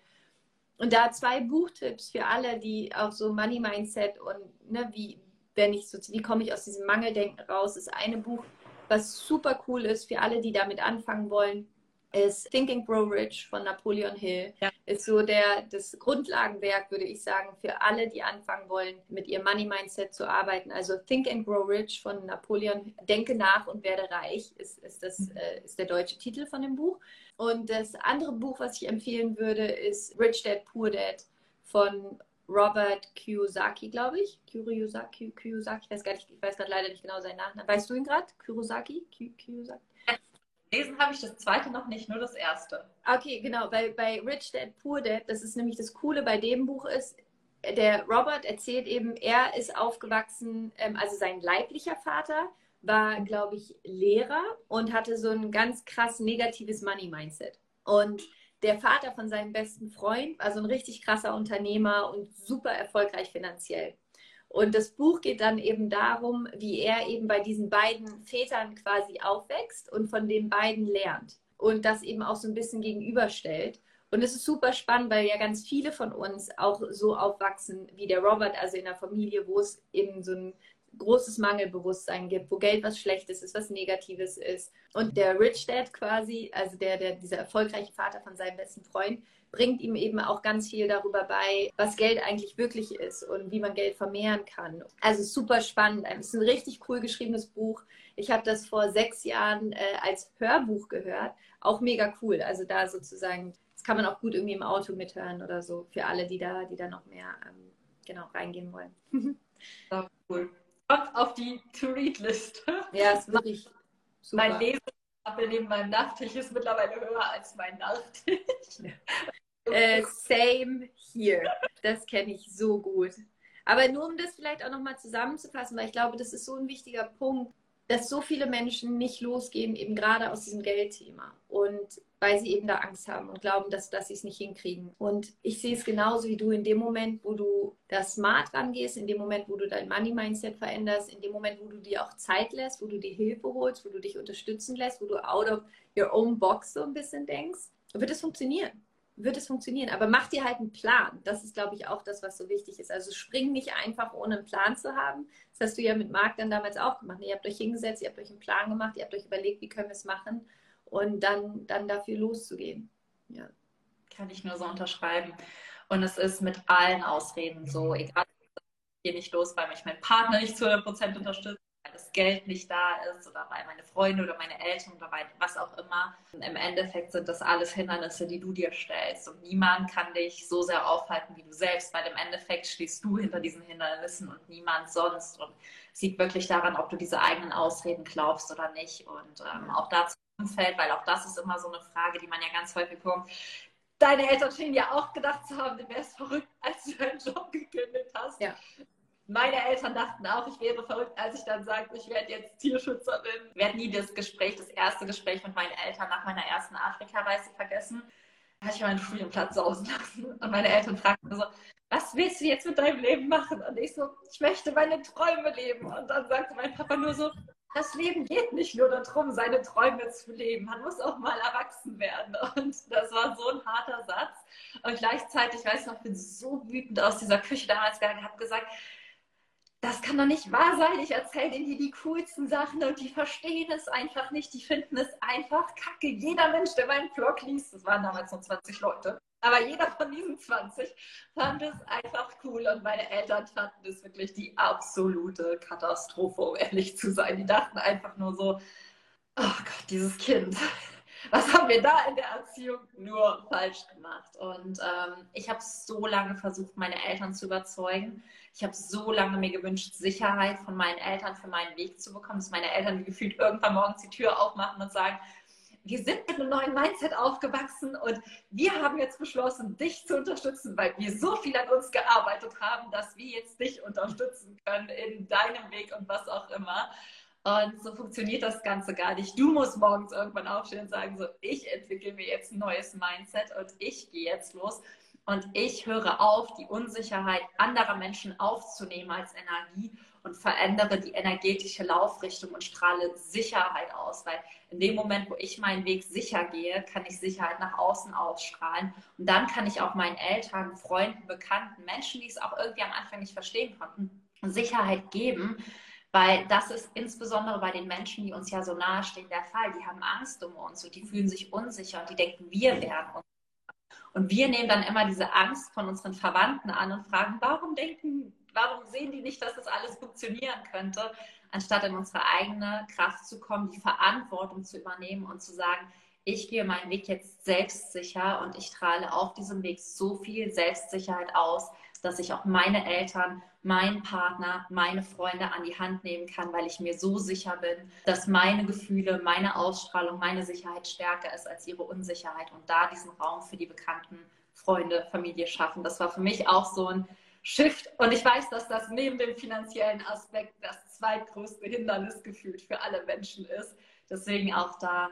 Und da zwei Buchtipps für alle, die auch so Money Mindset und ne, wie, wenn ich so, wie komme ich aus diesem Mangeldenken raus, ist eine Buch, was super cool ist für alle, die damit anfangen wollen ist Think and Grow Rich von Napoleon Hill. Ja. Ist so der, das Grundlagenwerk, würde ich sagen, für alle, die anfangen wollen, mit ihrem Money Mindset zu arbeiten. Also Think and Grow Rich von Napoleon, Denke nach und werde reich, ist, ist, das, äh, ist der deutsche Titel von dem Buch. Und das andere Buch, was ich empfehlen würde, ist Rich Dad Poor Dad von Robert Kiyosaki, glaube ich. Kiyosaki, Kiyosaki, ich weiß gar nicht, ich weiß gerade leider nicht genau seinen Nachnamen. Weißt du ihn gerade? Kiyosaki? Kiyosaki? Gelesen habe ich das zweite noch nicht, nur das erste. Okay, genau. Bei, bei Rich Dad Poor Dad, das ist nämlich das Coole bei dem Buch ist, der Robert erzählt eben, er ist aufgewachsen, ähm, also sein leiblicher Vater war, glaube ich, Lehrer und hatte so ein ganz krass negatives Money-Mindset. Und der Vater von seinem besten Freund war so ein richtig krasser Unternehmer und super erfolgreich finanziell. Und das Buch geht dann eben darum, wie er eben bei diesen beiden Vätern quasi aufwächst und von den beiden lernt und das eben auch so ein bisschen gegenüberstellt. Und es ist super spannend, weil ja ganz viele von uns auch so aufwachsen wie der Robert, also in einer Familie, wo es eben so ein großes Mangelbewusstsein gibt, wo Geld was Schlechtes ist, was Negatives ist. Und der Rich Dad quasi, also der, der, dieser erfolgreiche Vater von seinem besten Freund, bringt ihm eben auch ganz viel darüber bei, was Geld eigentlich wirklich ist und wie man Geld vermehren kann. Also super spannend. Es ist ein richtig cool geschriebenes Buch. Ich habe das vor sechs Jahren äh, als Hörbuch gehört. Auch mega cool. Also da sozusagen, das kann man auch gut irgendwie im Auto mithören oder so, für alle, die da, die da noch mehr ähm, genau reingehen wollen. Auch cool. Kommt auf die To-Read-List. Ja, ist wirklich super. Mein Lesestapel neben meinem Nachttisch ist mittlerweile höher als mein Nachttisch. Äh, same here. Das kenne ich so gut. Aber nur um das vielleicht auch nochmal zusammenzufassen, weil ich glaube, das ist so ein wichtiger Punkt, dass so viele Menschen nicht losgehen, eben gerade aus diesem Geldthema. Und weil sie eben da Angst haben und glauben, dass, dass sie es nicht hinkriegen. Und ich sehe es genauso wie du in dem Moment, wo du da smart rangehst, in dem Moment, wo du dein Money-Mindset veränderst, in dem Moment, wo du dir auch Zeit lässt, wo du dir Hilfe holst, wo du dich unterstützen lässt, wo du out of your own box so ein bisschen denkst, wird es funktionieren. Wird es funktionieren. Aber mach dir halt einen Plan. Das ist, glaube ich, auch das, was so wichtig ist. Also spring nicht einfach, ohne einen Plan zu haben. Das hast du ja mit Marc dann damals auch gemacht. Ihr habt euch hingesetzt, ihr habt euch einen Plan gemacht, ihr habt euch überlegt, wie können wir es machen und dann, dann dafür loszugehen. Ja. Kann ich nur so unterschreiben. Und es ist mit allen Ausreden so, egal, ich gehe nicht los, weil mich mein Partner nicht zu 100% unterstützt das Geld nicht da ist oder weil meine Freunde oder meine Eltern oder was auch immer. Im Endeffekt sind das alles Hindernisse, die du dir stellst. Und niemand kann dich so sehr aufhalten wie du selbst, weil im Endeffekt stehst du hinter diesen Hindernissen und niemand sonst. Und es liegt wirklich daran, ob du diese eigenen Ausreden glaubst oder nicht. Und ähm, auch dazu Umfeld, weil auch das ist immer so eine Frage, die man ja ganz häufig bekommt. Deine Eltern schienen ja auch gedacht zu haben, du wärst verrückt, als du deinen Job gekündigt hast. Ja meine Eltern dachten auch, ich wäre verrückt, als ich dann sagte, ich werde jetzt Tierschützerin. Ich werde nie das Gespräch, das erste Gespräch mit meinen Eltern nach meiner ersten Afrika-Reise vergessen. Da hatte ich meinen Studienplatz sausen lassen. Und meine Eltern fragten so, was willst du jetzt mit deinem Leben machen? Und ich so, ich möchte meine Träume leben. Und dann sagte mein Papa nur so, das Leben geht nicht nur darum, seine Träume zu leben. Man muss auch mal erwachsen werden. Und das war so ein harter Satz. Und gleichzeitig, ich weiß noch, ich bin so wütend aus dieser Küche damals gegangen, habe gesagt, das kann doch nicht wahr sein. Ich erzähle denen hier die coolsten Sachen und die verstehen es einfach nicht. Die finden es einfach kacke. Jeder Mensch, der meinen Blog liest, das waren damals nur 20 Leute, aber jeder von diesen 20 fand es einfach cool und meine Eltern fanden es wirklich die absolute Katastrophe, um ehrlich zu sein. Die dachten einfach nur so, oh Gott, dieses Kind was haben wir da in der Erziehung nur falsch gemacht? Und ähm, ich habe so lange versucht, meine Eltern zu überzeugen. Ich habe so lange mir gewünscht, Sicherheit von meinen Eltern für meinen Weg zu bekommen, dass meine Eltern gefühlt irgendwann morgens die Tür aufmachen und sagen, wir sind mit einem neuen Mindset aufgewachsen und wir haben jetzt beschlossen, dich zu unterstützen, weil wir so viel an uns gearbeitet haben, dass wir jetzt dich unterstützen können in deinem Weg und was auch immer. Und so funktioniert das Ganze gar nicht. Du musst morgens irgendwann aufstehen und sagen, so, ich entwickle mir jetzt ein neues Mindset und ich gehe jetzt los. Und ich höre auf, die Unsicherheit anderer Menschen aufzunehmen als Energie und verändere die energetische Laufrichtung und strahle Sicherheit aus. Weil in dem Moment, wo ich meinen Weg sicher gehe, kann ich Sicherheit nach außen ausstrahlen. Und dann kann ich auch meinen Eltern, Freunden, Bekannten, Menschen, die es auch irgendwie am Anfang nicht verstehen konnten, Sicherheit geben, weil das ist insbesondere bei den Menschen, die uns ja so nahe stehen, der Fall. Die haben Angst um uns und die fühlen sich unsicher und die denken, wir wären unsicher. Und wir nehmen dann immer diese Angst von unseren Verwandten an und fragen, warum denken, warum sehen die nicht, dass das alles funktionieren könnte, anstatt in unsere eigene Kraft zu kommen, die Verantwortung zu übernehmen und zu sagen, ich gehe meinen Weg jetzt selbstsicher und ich strahle auf diesem Weg so viel Selbstsicherheit aus, dass ich auch meine Eltern, meinen Partner, meine Freunde an die Hand nehmen kann, weil ich mir so sicher bin, dass meine Gefühle, meine Ausstrahlung, meine Sicherheit stärker ist als ihre Unsicherheit und da diesen Raum für die bekannten Freunde, Familie schaffen. Das war für mich auch so ein Shift und ich weiß, dass das neben dem finanziellen Aspekt das zweitgrößte Hindernis gefühlt für alle Menschen ist. Deswegen auch da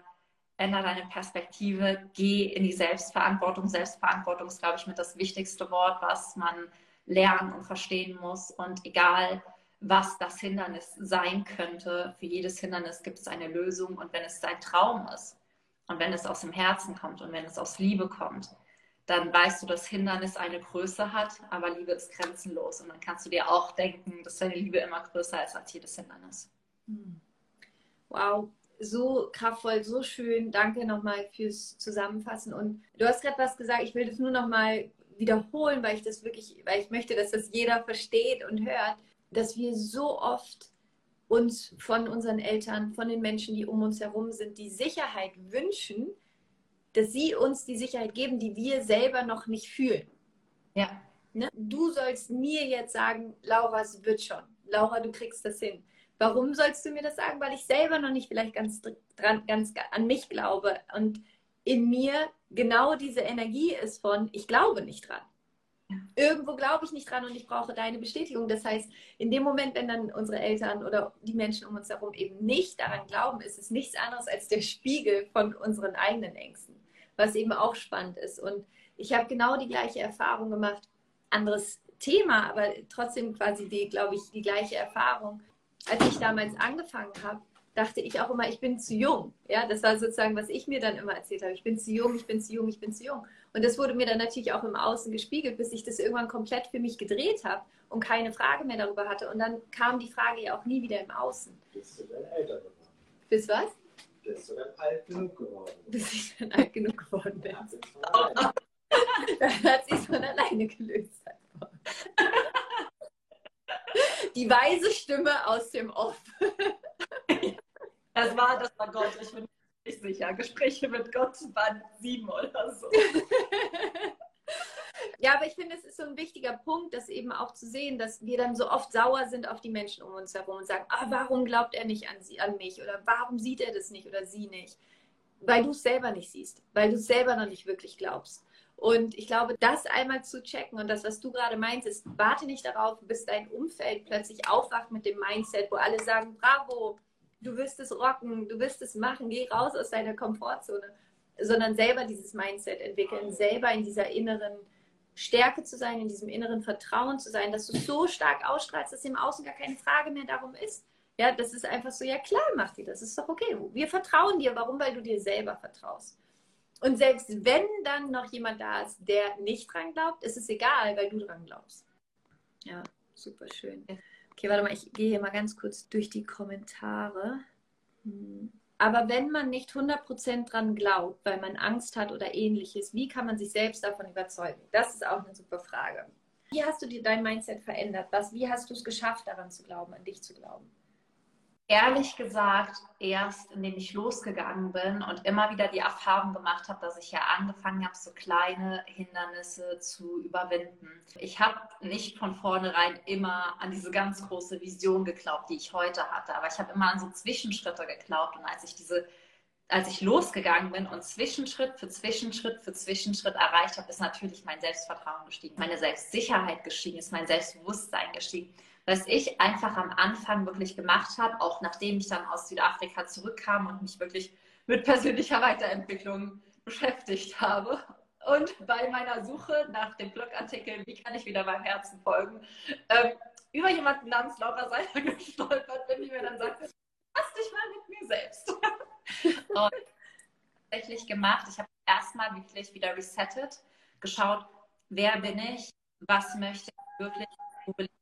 ändere deine Perspektive, geh in die Selbstverantwortung. Selbstverantwortung ist, glaube ich, mit das wichtigste Wort, was man lernen und verstehen muss. Und egal, was das Hindernis sein könnte, für jedes Hindernis gibt es eine Lösung. Und wenn es dein Traum ist und wenn es aus dem Herzen kommt und wenn es aus Liebe kommt, dann weißt du, dass Hindernis eine Größe hat, aber Liebe ist grenzenlos. Und dann kannst du dir auch denken, dass deine Liebe immer größer ist als jedes Hindernis. Hm. Wow, so kraftvoll, so schön. Danke nochmal fürs Zusammenfassen. Und du hast gerade was gesagt, ich will das nur nochmal wiederholen, weil ich das wirklich, weil ich möchte, dass das jeder versteht und hört, dass wir so oft uns von unseren Eltern, von den Menschen, die um uns herum sind, die Sicherheit wünschen, dass sie uns die Sicherheit geben, die wir selber noch nicht fühlen. Ja. Ne? Du sollst mir jetzt sagen, Laura, es wird schon. Laura, du kriegst das hin. Warum sollst du mir das sagen? Weil ich selber noch nicht vielleicht ganz dran, ganz an mich glaube und in mir genau diese Energie ist von, ich glaube nicht dran. Irgendwo glaube ich nicht dran und ich brauche deine Bestätigung. Das heißt, in dem Moment, wenn dann unsere Eltern oder die Menschen um uns herum eben nicht daran glauben, ist es nichts anderes als der Spiegel von unseren eigenen Ängsten, was eben auch spannend ist. Und ich habe genau die gleiche Erfahrung gemacht, anderes Thema, aber trotzdem quasi die, glaube ich, die gleiche Erfahrung als ich damals angefangen habe, dachte ich auch immer, ich bin zu jung. Ja, das war sozusagen, was ich mir dann immer erzählt habe. Ich bin zu jung, ich bin zu jung, ich bin zu jung. Und das wurde mir dann natürlich auch im Außen gespiegelt, bis ich das irgendwann komplett für mich gedreht habe und keine Frage mehr darüber hatte. Und dann kam die Frage ja auch nie wieder im Außen. Bist du dann älter geworden? Bis was? Bist du dann alt genug geworden? Bis ich dann alt genug geworden bin. Dann hat sich von alleine gelöst. Die weise Stimme aus dem Off. Das war, das war Gott, ich bin nicht sicher. Gespräche mit Gott waren sieben oder so. Ja, aber ich finde, es ist so ein wichtiger Punkt, das eben auch zu sehen, dass wir dann so oft sauer sind auf die Menschen um uns herum und sagen, ah, warum glaubt er nicht an, sie, an mich oder warum sieht er das nicht oder sie nicht? Weil du es selber nicht siehst, weil du es selber noch nicht wirklich glaubst. Und ich glaube, das einmal zu checken und das, was du gerade meinst, ist, warte nicht darauf, bis dein Umfeld plötzlich aufwacht mit dem Mindset, wo alle sagen, bravo, du wirst es rocken, du wirst es machen, geh raus aus deiner Komfortzone, sondern selber dieses Mindset entwickeln, selber in dieser inneren Stärke zu sein, in diesem inneren Vertrauen zu sein, dass du so stark ausstrahlst, dass im Außen gar keine Frage mehr darum ist. Ja, das ist einfach so, ja klar, mach dir das, ist doch okay. Wir vertrauen dir. Warum? Weil du dir selber vertraust. Und selbst wenn dann noch jemand da ist, der nicht dran glaubt, ist es egal, weil du dran glaubst. Ja, super schön. Okay, warte mal, ich gehe hier mal ganz kurz durch die Kommentare. Hm. Aber wenn man nicht 100% dran glaubt, weil man Angst hat oder ähnliches, wie kann man sich selbst davon überzeugen? Das ist auch eine super Frage. Wie hast du dir dein Mindset verändert? Was, wie hast du es geschafft, daran zu glauben, an dich zu glauben? Ehrlich gesagt erst, indem ich losgegangen bin und immer wieder die Erfahrung gemacht habe, dass ich ja angefangen habe, so kleine Hindernisse zu überwinden. Ich habe nicht von vornherein immer an diese ganz große Vision geglaubt, die ich heute hatte, aber ich habe immer an so Zwischenschritte geglaubt und als ich diese als ich losgegangen bin und Zwischenschritt für Zwischenschritt für Zwischenschritt erreicht habe, ist natürlich mein Selbstvertrauen gestiegen, meine Selbstsicherheit gestiegen, ist mein Selbstbewusstsein gestiegen was ich einfach am Anfang wirklich gemacht habe, auch nachdem ich dann aus Südafrika zurückkam und mich wirklich mit persönlicher Weiterentwicklung beschäftigt habe. Und bei meiner Suche nach dem Blogartikel, wie kann ich wieder meinem Herzen folgen, ähm, über jemanden namens Laura Seiler gestolpert bin, die mir dann sagte, lass dich mal mit mir selbst. und tatsächlich gemacht. Ich habe erstmal wirklich wieder resettet, geschaut, wer bin ich, was möchte ich wirklich, wo will ich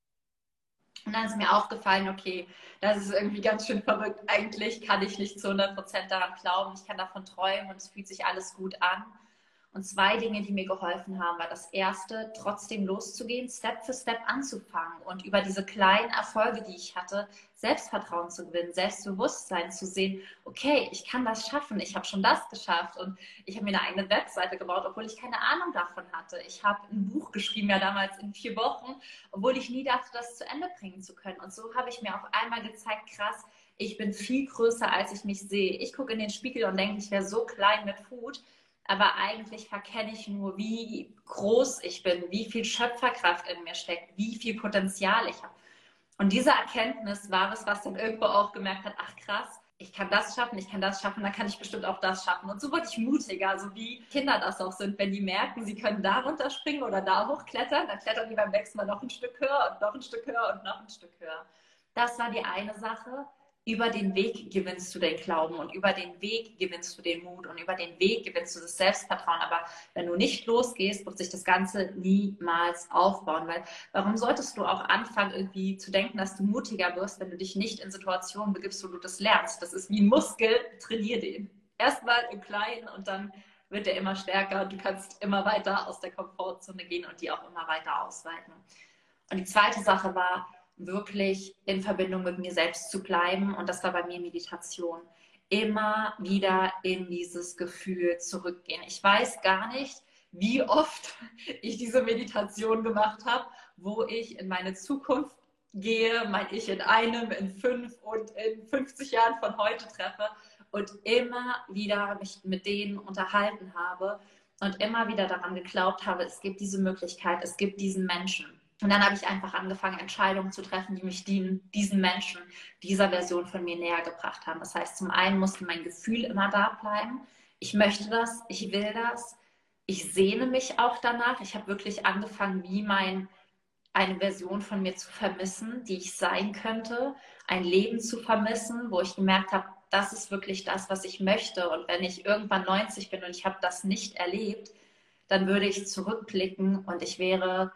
und dann ist mir aufgefallen, okay, das ist irgendwie ganz schön verrückt. Eigentlich kann ich nicht zu 100 Prozent daran glauben. Ich kann davon träumen und es fühlt sich alles gut an. Und zwei Dinge, die mir geholfen haben, war das erste, trotzdem loszugehen, Step für Step anzufangen und über diese kleinen Erfolge, die ich hatte, Selbstvertrauen zu gewinnen, Selbstbewusstsein zu sehen, okay, ich kann das schaffen, ich habe schon das geschafft und ich habe mir eine eigene Webseite gebaut, obwohl ich keine Ahnung davon hatte. Ich habe ein Buch geschrieben, ja damals in vier Wochen, obwohl ich nie dachte, das zu Ende bringen zu können. Und so habe ich mir auf einmal gezeigt, krass, ich bin viel größer, als ich mich sehe. Ich gucke in den Spiegel und denke, ich wäre so klein mit Food aber eigentlich verkenne ich nur, wie groß ich bin, wie viel Schöpferkraft in mir steckt, wie viel Potenzial ich habe. Und diese Erkenntnis war es, was dann irgendwo auch gemerkt hat, ach krass, ich kann das schaffen, ich kann das schaffen, dann kann ich bestimmt auch das schaffen. Und so wurde ich mutiger, so wie Kinder das auch sind. Wenn die merken, sie können da runterspringen oder da hochklettern, dann klettern die beim nächsten Mal noch ein Stück höher und noch ein Stück höher und noch ein Stück höher. Das war die eine Sache über den Weg gewinnst du den Glauben und über den Weg gewinnst du den Mut und über den Weg gewinnst du das Selbstvertrauen. Aber wenn du nicht losgehst, wird sich das Ganze niemals aufbauen. Weil warum solltest du auch anfangen, irgendwie zu denken, dass du mutiger wirst, wenn du dich nicht in Situationen begibst, wo du das lernst? Das ist wie ein Muskel, trainier den. Erstmal im Kleinen und dann wird er immer stärker. Du kannst immer weiter aus der Komfortzone gehen und die auch immer weiter ausweiten. Und die zweite Sache war, wirklich in Verbindung mit mir selbst zu bleiben. Und das war bei mir Meditation. Immer wieder in dieses Gefühl zurückgehen. Ich weiß gar nicht, wie oft ich diese Meditation gemacht habe, wo ich in meine Zukunft gehe, mein Ich in einem, in fünf und in 50 Jahren von heute treffe und immer wieder mich mit denen unterhalten habe und immer wieder daran geglaubt habe, es gibt diese Möglichkeit, es gibt diesen Menschen. Und dann habe ich einfach angefangen, Entscheidungen zu treffen, die mich dienen, diesen Menschen, dieser Version von mir näher gebracht haben. Das heißt, zum einen musste mein Gefühl immer da bleiben. Ich möchte das, ich will das. Ich sehne mich auch danach. Ich habe wirklich angefangen, wie mein eine Version von mir zu vermissen, die ich sein könnte, ein Leben zu vermissen, wo ich gemerkt habe, das ist wirklich das, was ich möchte. Und wenn ich irgendwann 90 bin und ich habe das nicht erlebt, dann würde ich zurückblicken und ich wäre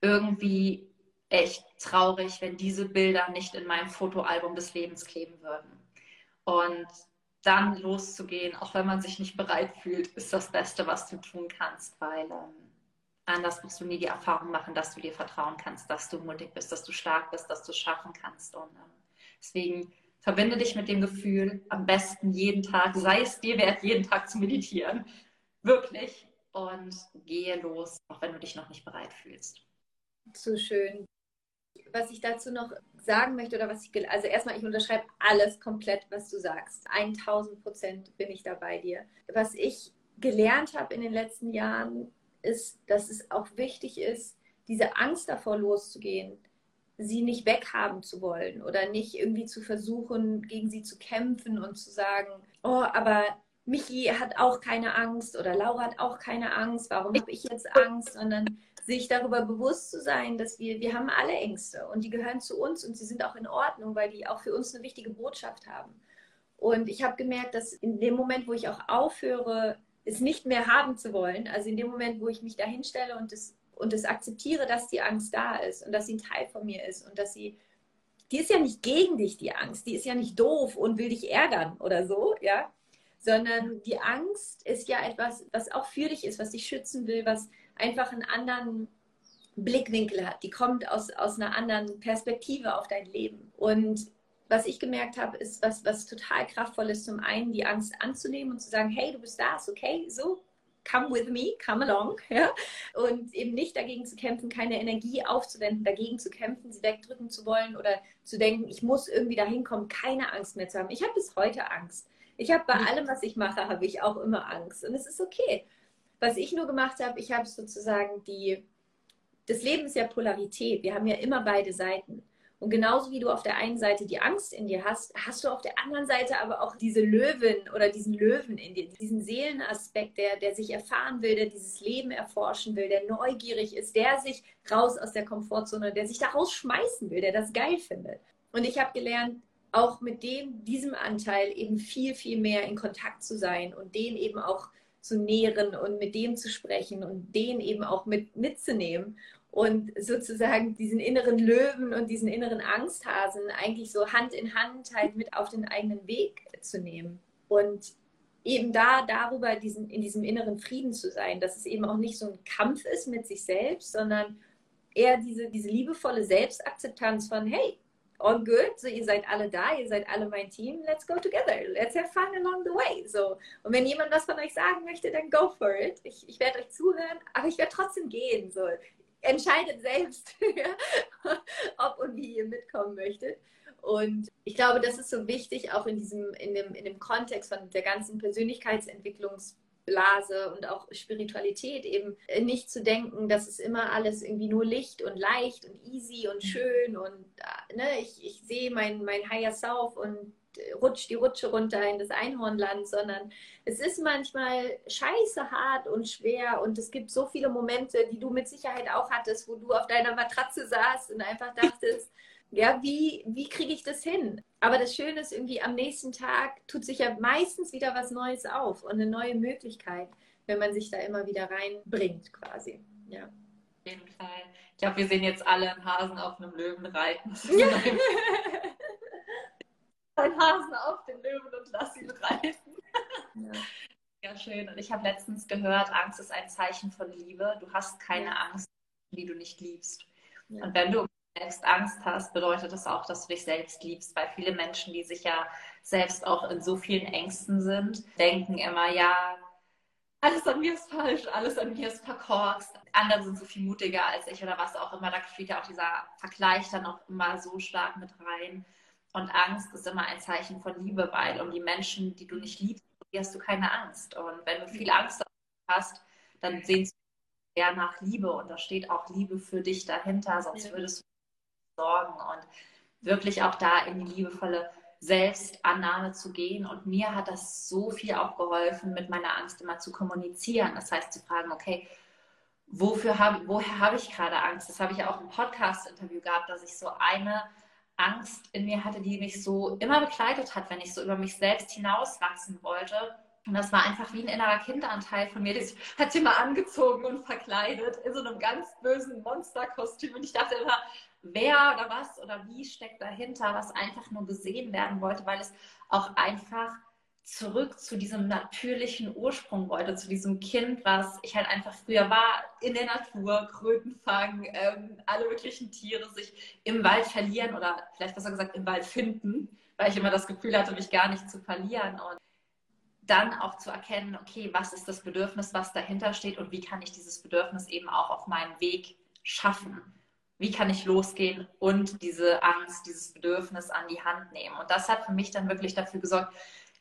irgendwie echt traurig, wenn diese Bilder nicht in meinem Fotoalbum des Lebens kleben würden. Und dann loszugehen, auch wenn man sich nicht bereit fühlt, ist das Beste, was du tun kannst, weil ähm, anders wirst du nie die Erfahrung machen, dass du dir vertrauen kannst, dass du mutig bist, dass du stark bist, dass du es schaffen kannst. Und ähm, deswegen verbinde dich mit dem Gefühl, am besten jeden Tag, sei es dir wert, jeden Tag zu meditieren. Wirklich. Und gehe los, auch wenn du dich noch nicht bereit fühlst. So schön. Was ich dazu noch sagen möchte oder was ich, also erstmal, ich unterschreibe alles komplett, was du sagst. 1000 Prozent bin ich da bei dir. Was ich gelernt habe in den letzten Jahren, ist, dass es auch wichtig ist, diese Angst davor loszugehen, sie nicht weghaben zu wollen oder nicht irgendwie zu versuchen, gegen sie zu kämpfen und zu sagen, oh, aber Michi hat auch keine Angst oder Laura hat auch keine Angst, warum habe ich jetzt Angst, sondern sich darüber bewusst zu sein, dass wir, wir haben alle Ängste und die gehören zu uns und sie sind auch in Ordnung, weil die auch für uns eine wichtige Botschaft haben. Und ich habe gemerkt, dass in dem Moment, wo ich auch aufhöre, es nicht mehr haben zu wollen, also in dem Moment, wo ich mich da hinstelle und es und es akzeptiere, dass die Angst da ist und dass sie ein Teil von mir ist und dass sie, die ist ja nicht gegen dich, die Angst, die ist ja nicht doof und will dich ärgern oder so, ja, sondern die Angst ist ja etwas, was auch für dich ist, was dich schützen will, was einfach einen anderen Blickwinkel hat. Die kommt aus, aus einer anderen Perspektive auf dein Leben. Und was ich gemerkt habe, ist was, was total kraftvoll ist, zum einen die Angst anzunehmen und zu sagen, hey, du bist da, ist okay, so, come with me, come along, ja, und eben nicht dagegen zu kämpfen, keine Energie aufzuwenden, dagegen zu kämpfen, sie wegdrücken zu wollen oder zu denken, ich muss irgendwie dahin kommen, keine Angst mehr zu haben. Ich habe bis heute Angst. Ich habe bei allem, was ich mache, habe ich auch immer Angst und es ist okay. Was ich nur gemacht habe, ich habe sozusagen die, das Leben ist ja Polarität. Wir haben ja immer beide Seiten. Und genauso wie du auf der einen Seite die Angst in dir hast, hast du auf der anderen Seite aber auch diese Löwen oder diesen Löwen in dir, diesen Seelenaspekt, der, der sich erfahren will, der dieses Leben erforschen will, der neugierig ist, der sich raus aus der Komfortzone, der sich da rausschmeißen will, der das geil findet. Und ich habe gelernt, auch mit dem, diesem Anteil eben viel, viel mehr in Kontakt zu sein und den eben auch zu nähren und mit dem zu sprechen und den eben auch mit, mitzunehmen und sozusagen diesen inneren Löwen und diesen inneren Angsthasen eigentlich so Hand in Hand halt mit auf den eigenen Weg zu nehmen und eben da darüber diesen, in diesem inneren Frieden zu sein, dass es eben auch nicht so ein Kampf ist mit sich selbst, sondern eher diese, diese liebevolle Selbstakzeptanz von, hey, all good, so ihr seid alle da, ihr seid alle mein Team, let's go together, let's have fun along the way. So. Und wenn jemand was von euch sagen möchte, dann go for it. Ich, ich werde euch zuhören, aber ich werde trotzdem gehen. So entscheidet selbst, ob und wie ihr mitkommen möchtet. Und ich glaube, das ist so wichtig, auch in diesem, in dem, in dem Kontext von der ganzen Persönlichkeitsentwicklungsblase und auch Spiritualität eben nicht zu denken, dass es immer alles irgendwie nur Licht und leicht und easy und schön und ne, ich, ich sehe mein, mein Higher Self und rutscht die Rutsche runter in das Einhornland, sondern es ist manchmal scheiße hart und schwer und es gibt so viele Momente, die du mit Sicherheit auch hattest, wo du auf deiner Matratze saßt und einfach dachtest, ja, wie, wie kriege ich das hin? Aber das Schöne ist irgendwie, am nächsten Tag tut sich ja meistens wieder was Neues auf und eine neue Möglichkeit, wenn man sich da immer wieder reinbringt, quasi. Ja. Jeden Fall. Ich glaube, wir sehen jetzt alle einen Hasen auf einem Löwen reiten. einen Hasen auf den Löwen und lass ihn reiten. Ja. ja, schön. Und ich habe letztens gehört, Angst ist ein Zeichen von Liebe. Du hast keine ja. Angst, die du nicht liebst. Ja. Und wenn du selbst Angst hast, bedeutet das auch, dass du dich selbst liebst, weil viele Menschen, die sich ja selbst auch in so vielen Ängsten sind, denken immer, ja, alles an mir ist falsch, alles an mir ist verkorkst. Andere sind so viel mutiger als ich oder was auch immer. Da spielt ja auch dieser Vergleich dann auch immer so stark mit rein. Und Angst ist immer ein Zeichen von Liebe, weil um die Menschen, die du nicht liebst, hast du keine Angst. Und wenn du viel Angst hast, dann sehnst du eher nach Liebe und da steht auch Liebe für dich dahinter, sonst würdest du sorgen und wirklich auch da in die liebevolle Selbstannahme zu gehen. Und mir hat das so viel auch geholfen, mit meiner Angst immer zu kommunizieren. Das heißt, zu fragen, okay, wofür habe, woher habe ich gerade Angst? Das habe ich auch im Podcast-Interview gehabt, dass ich so eine Angst in mir hatte, die mich so immer begleitet hat, wenn ich so über mich selbst hinauswachsen wollte. Und das war einfach wie ein innerer Kinderanteil von mir. Das hat sie mal angezogen und verkleidet in so einem ganz bösen Monsterkostüm. Und ich dachte immer, wer oder was oder wie steckt dahinter, was einfach nur gesehen werden wollte, weil es auch einfach zurück zu diesem natürlichen Ursprung wollte, zu diesem Kind, was ich halt einfach früher war, in der Natur, Kröten fangen, ähm, alle möglichen Tiere sich im Wald verlieren oder vielleicht besser gesagt im Wald finden, weil ich immer das Gefühl hatte, mich gar nicht zu verlieren und dann auch zu erkennen, okay, was ist das Bedürfnis, was dahinter steht und wie kann ich dieses Bedürfnis eben auch auf meinem Weg schaffen. Wie kann ich losgehen und diese Angst, dieses Bedürfnis an die Hand nehmen? Und das hat für mich dann wirklich dafür gesorgt,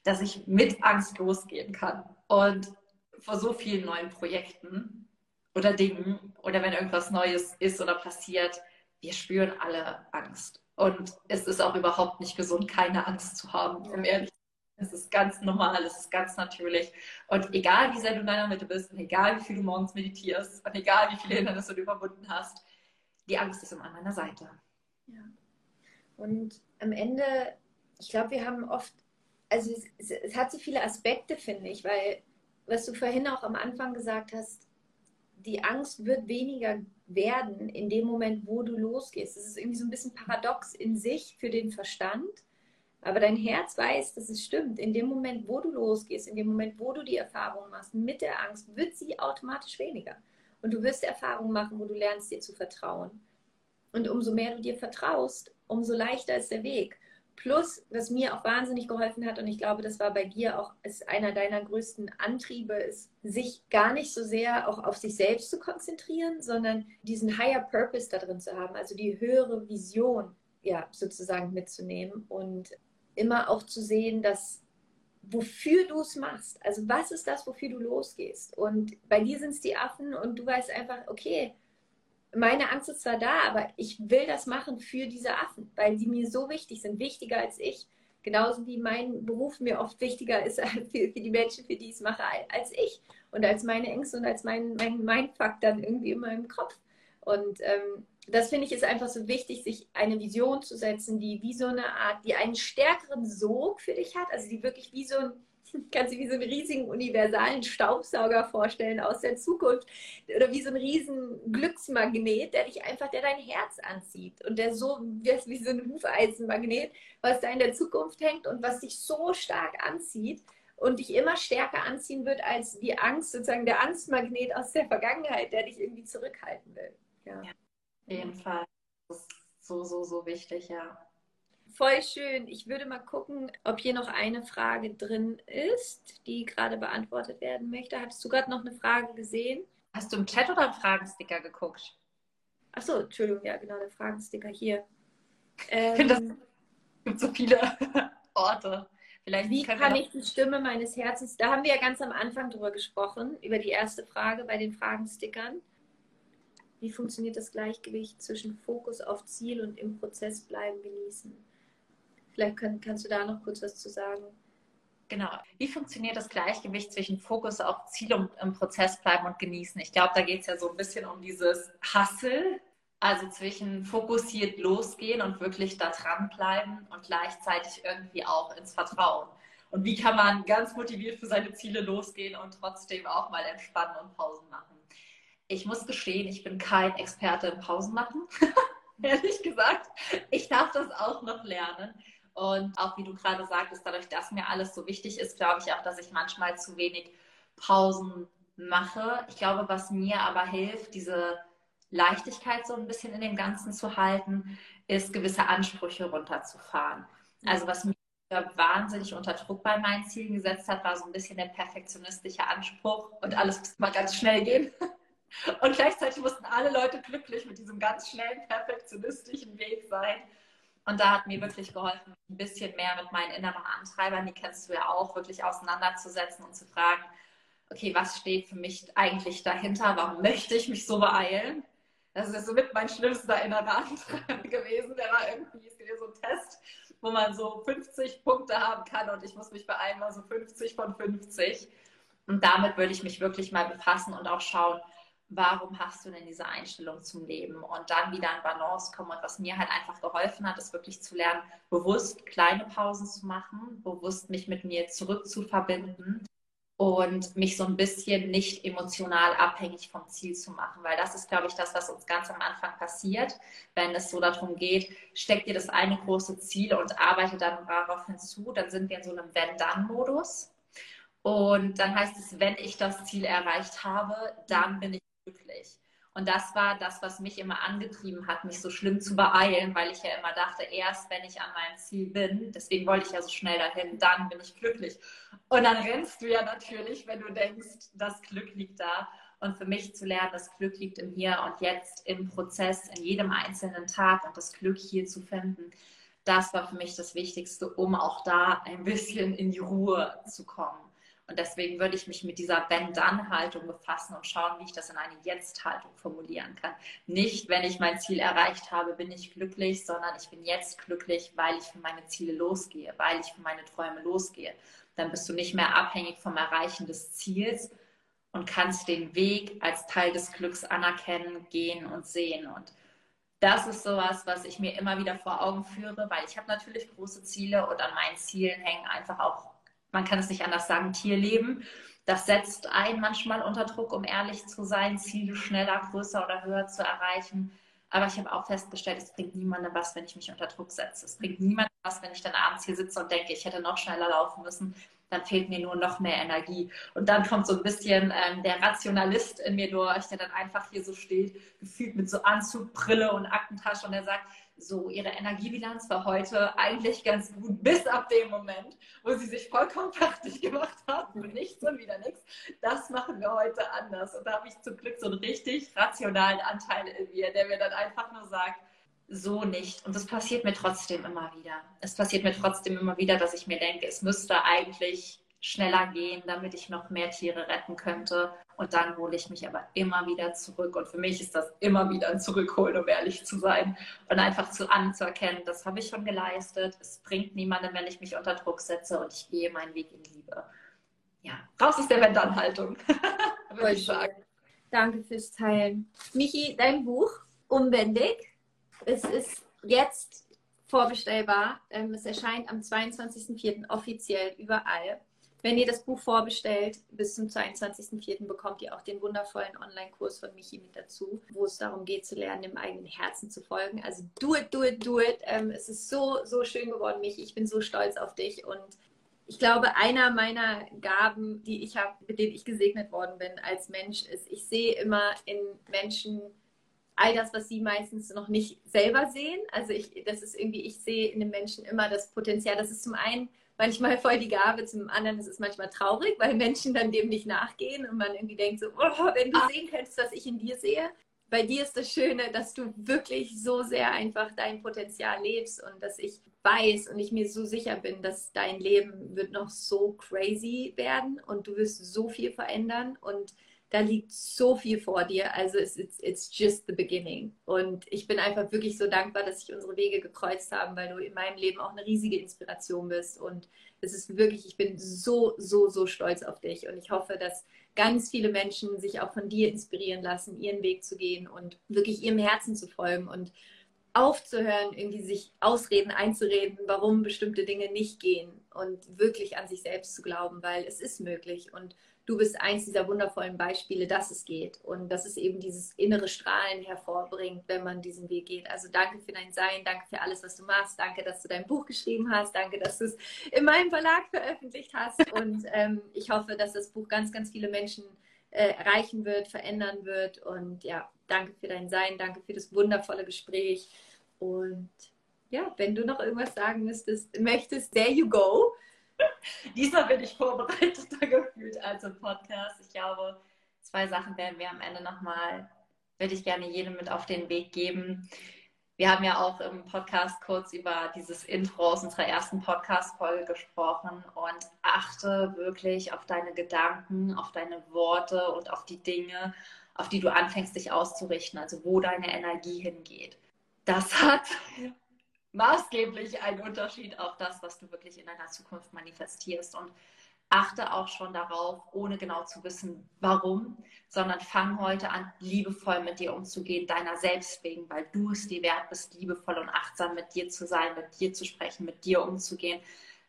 dass ich mit Angst losgehen kann. Und vor so vielen neuen Projekten oder Dingen oder wenn irgendwas Neues ist oder passiert, wir spüren alle Angst. Und es ist auch überhaupt nicht gesund, keine Angst zu haben, um ehrlich zu sein. Es ist ganz normal, es ist ganz natürlich. Und egal wie sehr du in deiner Mitte bist und egal wie viel du morgens meditierst und egal wie viele Hindernisse du überwunden hast, die Angst ist immer an meiner Seite. Ja. Und am Ende, ich glaube, wir haben oft also es, es, es, hat so viele Aspekte, finde ich, weil, was du vorhin auch am Anfang gesagt hast, die Angst wird weniger werden in dem Moment, wo du losgehst. Es ist irgendwie so ein bisschen paradox in sich für den Verstand, aber dein Herz weiß, dass es stimmt. In dem Moment, wo du losgehst, in dem Moment, wo du die Erfahrung machst mit der Angst, wird sie automatisch weniger. Und du wirst Erfahrungen machen, wo du lernst, dir zu vertrauen. Und umso mehr du dir vertraust, umso leichter ist der Weg. Plus, was mir auch wahnsinnig geholfen hat, und ich glaube, das war bei dir auch ist einer deiner größten Antriebe, ist, sich gar nicht so sehr auch auf sich selbst zu konzentrieren, sondern diesen Higher Purpose da drin zu haben, also die höhere Vision, ja, sozusagen mitzunehmen und immer auch zu sehen, dass wofür du es machst. Also was ist das, wofür du losgehst? Und bei dir sind es die Affen und du weißt einfach, okay, meine Angst ist zwar da, aber ich will das machen für diese Affen, weil die mir so wichtig sind, wichtiger als ich. Genauso wie mein Beruf mir oft wichtiger ist für, für die Menschen, für die ich es mache, als ich. Und als meine Ängste und als mein, mein Mindfuck dann irgendwie in meinem Kopf. Und ähm, das finde ich ist einfach so wichtig, sich eine Vision zu setzen, die wie so eine Art, die einen stärkeren Sog für dich hat, also die wirklich wie so ein kannst du wie so einen riesigen universalen Staubsauger vorstellen aus der Zukunft oder wie so ein riesen Glücksmagnet, der dich einfach, der dein Herz anzieht und der so wie so ein Hufeisenmagnet, was da in der Zukunft hängt und was dich so stark anzieht und dich immer stärker anziehen wird als die Angst, sozusagen der Angstmagnet aus der Vergangenheit, der dich irgendwie zurückhalten will. Ja, ja jeden Fall. Das ist so, so, so wichtig, ja. Voll schön. Ich würde mal gucken, ob hier noch eine Frage drin ist, die gerade beantwortet werden möchte. Hattest du gerade noch eine Frage gesehen? Hast du im Chat oder im Fragensticker geguckt? Achso, Entschuldigung, ja, genau, der Fragensticker hier. Ähm, ich finde, das gibt so viele Orte. Vielleicht Wie kann ich die Stimme meines Herzens, da haben wir ja ganz am Anfang drüber gesprochen, über die erste Frage bei den Fragenstickern. Wie funktioniert das Gleichgewicht zwischen Fokus auf Ziel und im Prozess bleiben genießen? Vielleicht kann, kannst du da noch kurz was zu sagen. Genau. Wie funktioniert das Gleichgewicht zwischen Fokus auf Ziel und im Prozess bleiben und genießen? Ich glaube, da geht es ja so ein bisschen um dieses Hustle, also zwischen fokussiert losgehen und wirklich da dranbleiben und gleichzeitig irgendwie auch ins Vertrauen. Und wie kann man ganz motiviert für seine Ziele losgehen und trotzdem auch mal entspannen und Pausen machen? Ich muss gestehen, ich bin kein Experte im Pausen machen. Ehrlich gesagt, ich darf das auch noch lernen. Und auch wie du gerade sagtest, dadurch, dass mir alles so wichtig ist, glaube ich auch, dass ich manchmal zu wenig Pausen mache. Ich glaube, was mir aber hilft, diese Leichtigkeit so ein bisschen in dem Ganzen zu halten, ist gewisse Ansprüche runterzufahren. Also was mir wahnsinnig unter Druck bei meinen Zielen gesetzt hat, war so ein bisschen der perfektionistische Anspruch und alles muss mal ganz schnell gehen. Und gleichzeitig mussten alle Leute glücklich mit diesem ganz schnellen perfektionistischen Weg sein. Und da hat mir wirklich geholfen, ein bisschen mehr mit meinen inneren Antreibern, die kennst du ja auch, wirklich auseinanderzusetzen und zu fragen, okay, was steht für mich eigentlich dahinter? Warum möchte ich mich so beeilen? Das ist somit mein schlimmster innerer Antreiber gewesen. Der war irgendwie, so ein Test, wo man so 50 Punkte haben kann und ich muss mich beeilen, mal so 50 von 50. Und damit würde ich mich wirklich mal befassen und auch schauen, warum hast du denn diese Einstellung zum Leben? Und dann wieder in Balance kommen. Und was mir halt einfach geholfen hat, ist wirklich zu lernen, bewusst kleine Pausen zu machen, bewusst mich mit mir zurückzuverbinden und mich so ein bisschen nicht emotional abhängig vom Ziel zu machen, weil das ist, glaube ich, das, was uns ganz am Anfang passiert, wenn es so darum geht, steck dir das eine große Ziel und arbeite dann darauf hinzu, dann sind wir in so einem Wenn-Dann-Modus. Und dann heißt es, wenn ich das Ziel erreicht habe, dann bin ich glücklich. Und das war das, was mich immer angetrieben hat, mich so schlimm zu beeilen, weil ich ja immer dachte, erst wenn ich an meinem Ziel bin, deswegen wollte ich ja so schnell dahin, dann bin ich glücklich. Und dann rennst du ja natürlich, wenn du denkst, das Glück liegt da. Und für mich zu lernen, das Glück liegt im Hier und Jetzt, im Prozess, in jedem einzelnen Tag und das Glück hier zu finden, das war für mich das Wichtigste, um auch da ein bisschen in die Ruhe zu kommen. Und deswegen würde ich mich mit dieser Wenn-Dann-Haltung befassen und schauen, wie ich das in eine Jetzt-Haltung formulieren kann. Nicht, wenn ich mein Ziel erreicht habe, bin ich glücklich, sondern ich bin jetzt glücklich, weil ich für meine Ziele losgehe, weil ich für meine Träume losgehe. Dann bist du nicht mehr abhängig vom Erreichen des Ziels und kannst den Weg als Teil des Glücks anerkennen, gehen und sehen. Und das ist sowas, was ich mir immer wieder vor Augen führe, weil ich habe natürlich große Ziele und an meinen Zielen hängen einfach auch man kann es nicht anders sagen, Tierleben. Das setzt einen manchmal unter Druck, um ehrlich zu sein, Ziele schneller, größer oder höher zu erreichen. Aber ich habe auch festgestellt, es bringt niemandem was, wenn ich mich unter Druck setze. Es bringt niemandem was, wenn ich dann abends hier sitze und denke, ich hätte noch schneller laufen müssen. Dann fehlt mir nur noch mehr Energie. Und dann kommt so ein bisschen ähm, der Rationalist in mir durch, der dann einfach hier so steht, gefühlt mit so Anzug, Brille und Aktentasche und der sagt, so, ihre Energiebilanz war heute eigentlich ganz gut, bis ab dem Moment, wo sie sich vollkommen fertig gemacht haben und nichts und wieder nichts. Das machen wir heute anders. Und da habe ich zum Glück so einen richtig rationalen Anteil in mir, der mir dann einfach nur sagt, so nicht. Und das passiert mir trotzdem immer wieder. Es passiert mir trotzdem immer wieder, dass ich mir denke, es müsste eigentlich schneller gehen, damit ich noch mehr Tiere retten könnte. Und dann hole ich mich aber immer wieder zurück. Und für mich ist das immer wieder ein Zurückholen, um ehrlich zu sein. Und einfach zu anzuerkennen, das habe ich schon geleistet. Es bringt niemandem, wenn ich mich unter Druck setze und ich gehe meinen Weg in Liebe. Ja, raus aus der Wenn-Dann-Haltung. Würde ich sagen. Danke fürs Teilen. Michi, dein Buch, Unbändig. Es ist jetzt vorbestellbar. Ähm, es erscheint am 22.04. offiziell überall. Wenn ihr das Buch vorbestellt, bis zum 22.04. bekommt ihr auch den wundervollen Online-Kurs von Michi mit dazu, wo es darum geht, zu lernen, dem eigenen Herzen zu folgen. Also do it, do it, do it. Ähm, es ist so, so schön geworden, Michi. Ich bin so stolz auf dich und ich glaube, einer meiner Gaben, die ich habe, mit denen ich gesegnet worden bin als Mensch, ist, ich sehe immer in Menschen all das, was sie meistens noch nicht selber sehen. Also ich, das ist irgendwie, ich sehe in den Menschen immer das Potenzial. Das ist zum einen manchmal voll die Gabe, zum anderen ist es manchmal traurig, weil Menschen dann dem nicht nachgehen und man irgendwie denkt so, oh, wenn du ah. sehen könntest, was ich in dir sehe. Bei dir ist das Schöne, dass du wirklich so sehr einfach dein Potenzial lebst und dass ich weiß und ich mir so sicher bin, dass dein Leben wird noch so crazy werden und du wirst so viel verändern und da liegt so viel vor dir. Also it's, it's, it's just the beginning. Und ich bin einfach wirklich so dankbar, dass sich unsere Wege gekreuzt haben, weil du in meinem Leben auch eine riesige Inspiration bist. Und es ist wirklich, ich bin so, so, so stolz auf dich. Und ich hoffe, dass ganz viele Menschen sich auch von dir inspirieren lassen, ihren Weg zu gehen und wirklich ihrem Herzen zu folgen und aufzuhören, irgendwie sich Ausreden einzureden, warum bestimmte Dinge nicht gehen und wirklich an sich selbst zu glauben, weil es ist möglich und du bist eins dieser wundervollen Beispiele, dass es geht und dass es eben dieses innere Strahlen hervorbringt, wenn man diesen Weg geht. Also danke für dein Sein, danke für alles, was du machst, danke, dass du dein Buch geschrieben hast, danke, dass du es in meinem Verlag veröffentlicht hast und ähm, ich hoffe, dass das Buch ganz, ganz viele Menschen äh, erreichen wird, verändern wird und ja, danke für dein Sein, danke für das wundervolle Gespräch und ja, wenn du noch irgendwas sagen müsstest, möchtest, there you go. Diesmal bin ich vorbereiteter gefühlt als im Podcast. Ich glaube, zwei Sachen werden wir am Ende nochmal, würde ich gerne jedem mit auf den Weg geben. Wir haben ja auch im Podcast kurz über dieses Intro aus unserer ersten Podcast-Folge gesprochen und achte wirklich auf deine Gedanken, auf deine Worte und auf die Dinge, auf die du anfängst, dich auszurichten, also wo deine Energie hingeht. Das hat maßgeblich ein Unterschied auf das, was du wirklich in deiner Zukunft manifestierst. Und achte auch schon darauf, ohne genau zu wissen, warum, sondern fang heute an, liebevoll mit dir umzugehen, deiner selbst wegen, weil du es dir wert bist, liebevoll und achtsam mit dir zu sein, mit dir zu sprechen, mit dir umzugehen,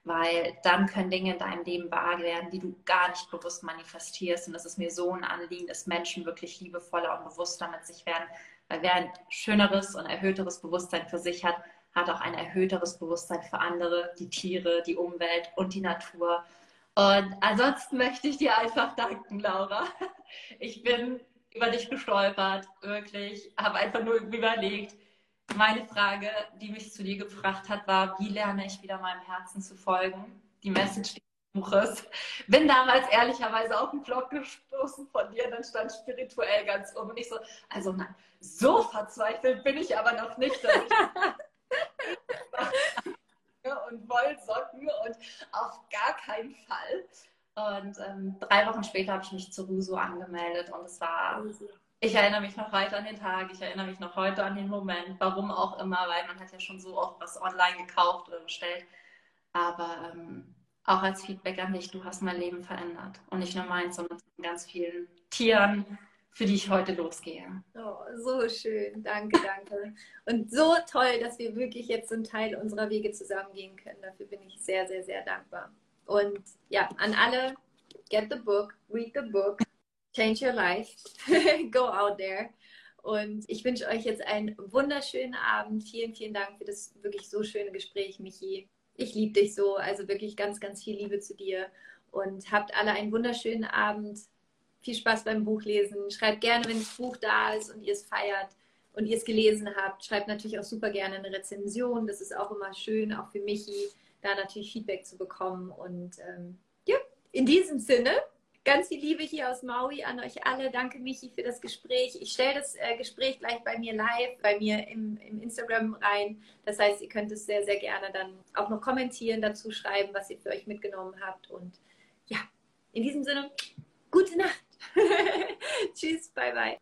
weil dann können Dinge in deinem Leben wahr werden, die du gar nicht bewusst manifestierst. Und das ist mir so ein Anliegen, dass Menschen wirklich liebevoller und bewusster mit sich werden, weil wer ein schöneres und erhöhteres Bewusstsein für sich hat, hat auch ein erhöhteres Bewusstsein für andere, die Tiere, die Umwelt und die Natur. Und ansonsten möchte ich dir einfach danken, Laura. Ich bin über dich gestolpert, wirklich, habe einfach nur überlegt. Meine Frage, die mich zu dir gebracht hat, war, wie lerne ich wieder meinem Herzen zu folgen? Die Message des Buches. Bin damals ehrlicherweise auf den Blog gestoßen von dir, dann stand spirituell ganz oben und ich so, also nein, so verzweifelt bin ich aber noch nicht, dass ich und Wollsocken und auf gar keinen Fall. Und ähm, drei Wochen später habe ich mich zu Ruso angemeldet und es war, ich erinnere mich noch heute an den Tag, ich erinnere mich noch heute an den Moment, warum auch immer, weil man hat ja schon so oft was online gekauft oder bestellt. Aber ähm, auch als Feedback an dich, du hast mein Leben verändert. Und nicht nur meins, sondern ganz vielen Tieren, für die ich heute losgehe. Oh, so schön. Danke, danke. Und so toll, dass wir wirklich jetzt einen Teil unserer Wege zusammengehen können. Dafür bin ich sehr, sehr, sehr dankbar. Und ja, an alle, get the book, read the book, change your life, go out there. Und ich wünsche euch jetzt einen wunderschönen Abend. Vielen, vielen Dank für das wirklich so schöne Gespräch, Michi. Ich liebe dich so. Also wirklich ganz, ganz viel Liebe zu dir. Und habt alle einen wunderschönen Abend viel Spaß beim Buchlesen. Schreibt gerne, wenn das Buch da ist und ihr es feiert und ihr es gelesen habt. Schreibt natürlich auch super gerne eine Rezension. Das ist auch immer schön, auch für Michi, da natürlich Feedback zu bekommen. Und ähm, ja, in diesem Sinne, ganz viel Liebe hier aus Maui an euch alle. Danke, Michi, für das Gespräch. Ich stelle das äh, Gespräch gleich bei mir live, bei mir im, im Instagram rein. Das heißt, ihr könnt es sehr, sehr gerne dann auch noch kommentieren, dazu schreiben, was ihr für euch mitgenommen habt. Und ja, in diesem Sinne, gute Nacht. Tschüss, bye bye.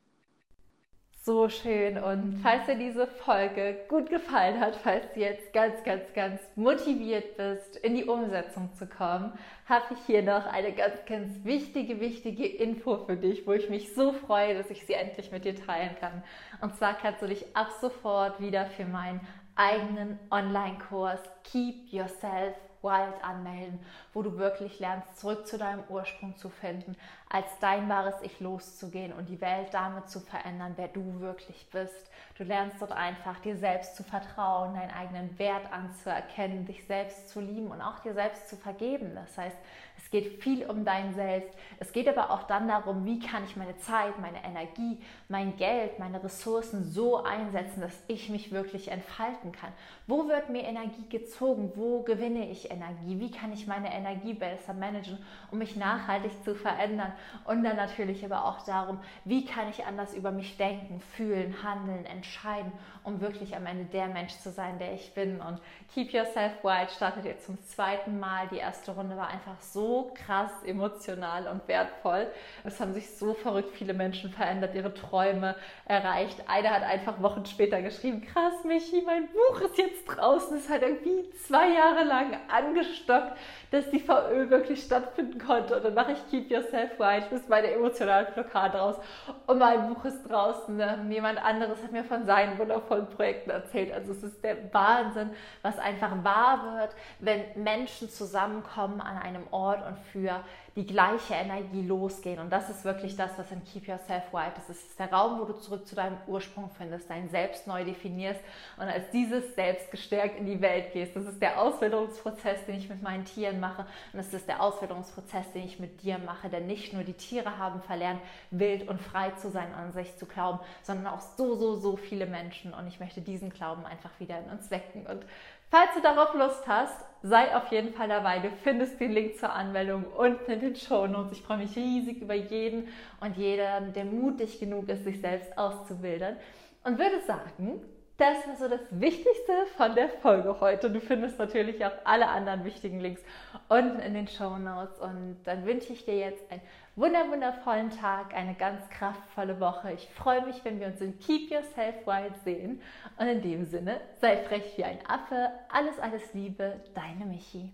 So schön. Und falls dir diese Folge gut gefallen hat, falls du jetzt ganz, ganz, ganz motiviert bist, in die Umsetzung zu kommen, habe ich hier noch eine ganz, ganz wichtige, wichtige Info für dich, wo ich mich so freue, dass ich sie endlich mit dir teilen kann. Und zwar kannst du dich ab sofort wieder für meinen eigenen Online-Kurs Keep Yourself Wild anmelden, wo du wirklich lernst, zurück zu deinem Ursprung zu finden, als dein wahres Ich loszugehen und die Welt damit zu verändern, wer du wirklich bist. Du lernst dort einfach, dir selbst zu vertrauen, deinen eigenen Wert anzuerkennen, dich selbst zu lieben und auch dir selbst zu vergeben. Das heißt, es geht viel um dein Selbst. Es geht aber auch dann darum, wie kann ich meine Zeit, meine Energie, mein Geld, meine Ressourcen so einsetzen, dass ich mich wirklich entfalten kann. Wo wird mir Energie gezogen? Wo gewinne ich Energie? Wie kann ich meine Energie besser managen, um mich nachhaltig zu verändern? Und dann natürlich aber auch darum, wie kann ich anders über mich denken, fühlen, handeln, entscheiden, um wirklich am Ende der Mensch zu sein, der ich bin. Und Keep Yourself Wild startet jetzt zum zweiten Mal. Die erste Runde war einfach so krass emotional und wertvoll. Es haben sich so verrückt viele Menschen verändert, ihre Träume erreicht. Eine hat einfach Wochen später geschrieben, krass, Michi, mein Buch ist jetzt draußen. Es hat irgendwie zwei Jahre lang angestockt, dass die VÖ wirklich stattfinden konnte. Und dann mache ich Keep Yourself Wild, bis meine emotionale Blockade raus. Und mein Buch ist draußen. Jemand anderes hat mir von seinen wundervollen Projekten erzählt. Also es ist der Wahnsinn, was einfach wahr wird, wenn Menschen zusammenkommen an einem Ort und für die gleiche Energie losgehen. Und das ist wirklich das, was in Keep Yourself White ist. Es ist der Raum, wo du zurück zu deinem Ursprung findest, dein Selbst neu definierst und als dieses Selbst gestärkt in die Welt gehst. Das ist der Ausbildungsprozess, den ich mit meinen Tieren mache. Und es ist der Ausbildungsprozess, den ich mit dir mache. Denn nicht nur die Tiere haben verlernt, wild und frei zu sein, an sich zu glauben, sondern auch so, so, so viele Menschen. Und ich möchte diesen Glauben einfach wieder in uns wecken. Und Falls du darauf Lust hast, sei auf jeden Fall dabei. Du findest den Link zur Anmeldung unten in den Show Notes. Ich freue mich riesig über jeden und jeden, der mutig genug ist, sich selbst auszubilden. Und würde sagen, das war so das Wichtigste von der Folge heute. Du findest natürlich auch alle anderen wichtigen Links unten in den Show Notes. Und dann wünsche ich dir jetzt einen wundervollen Tag, eine ganz kraftvolle Woche. Ich freue mich, wenn wir uns in Keep Yourself Wild sehen. Und in dem Sinne, sei frech wie ein Affe. Alles, alles Liebe, deine Michi.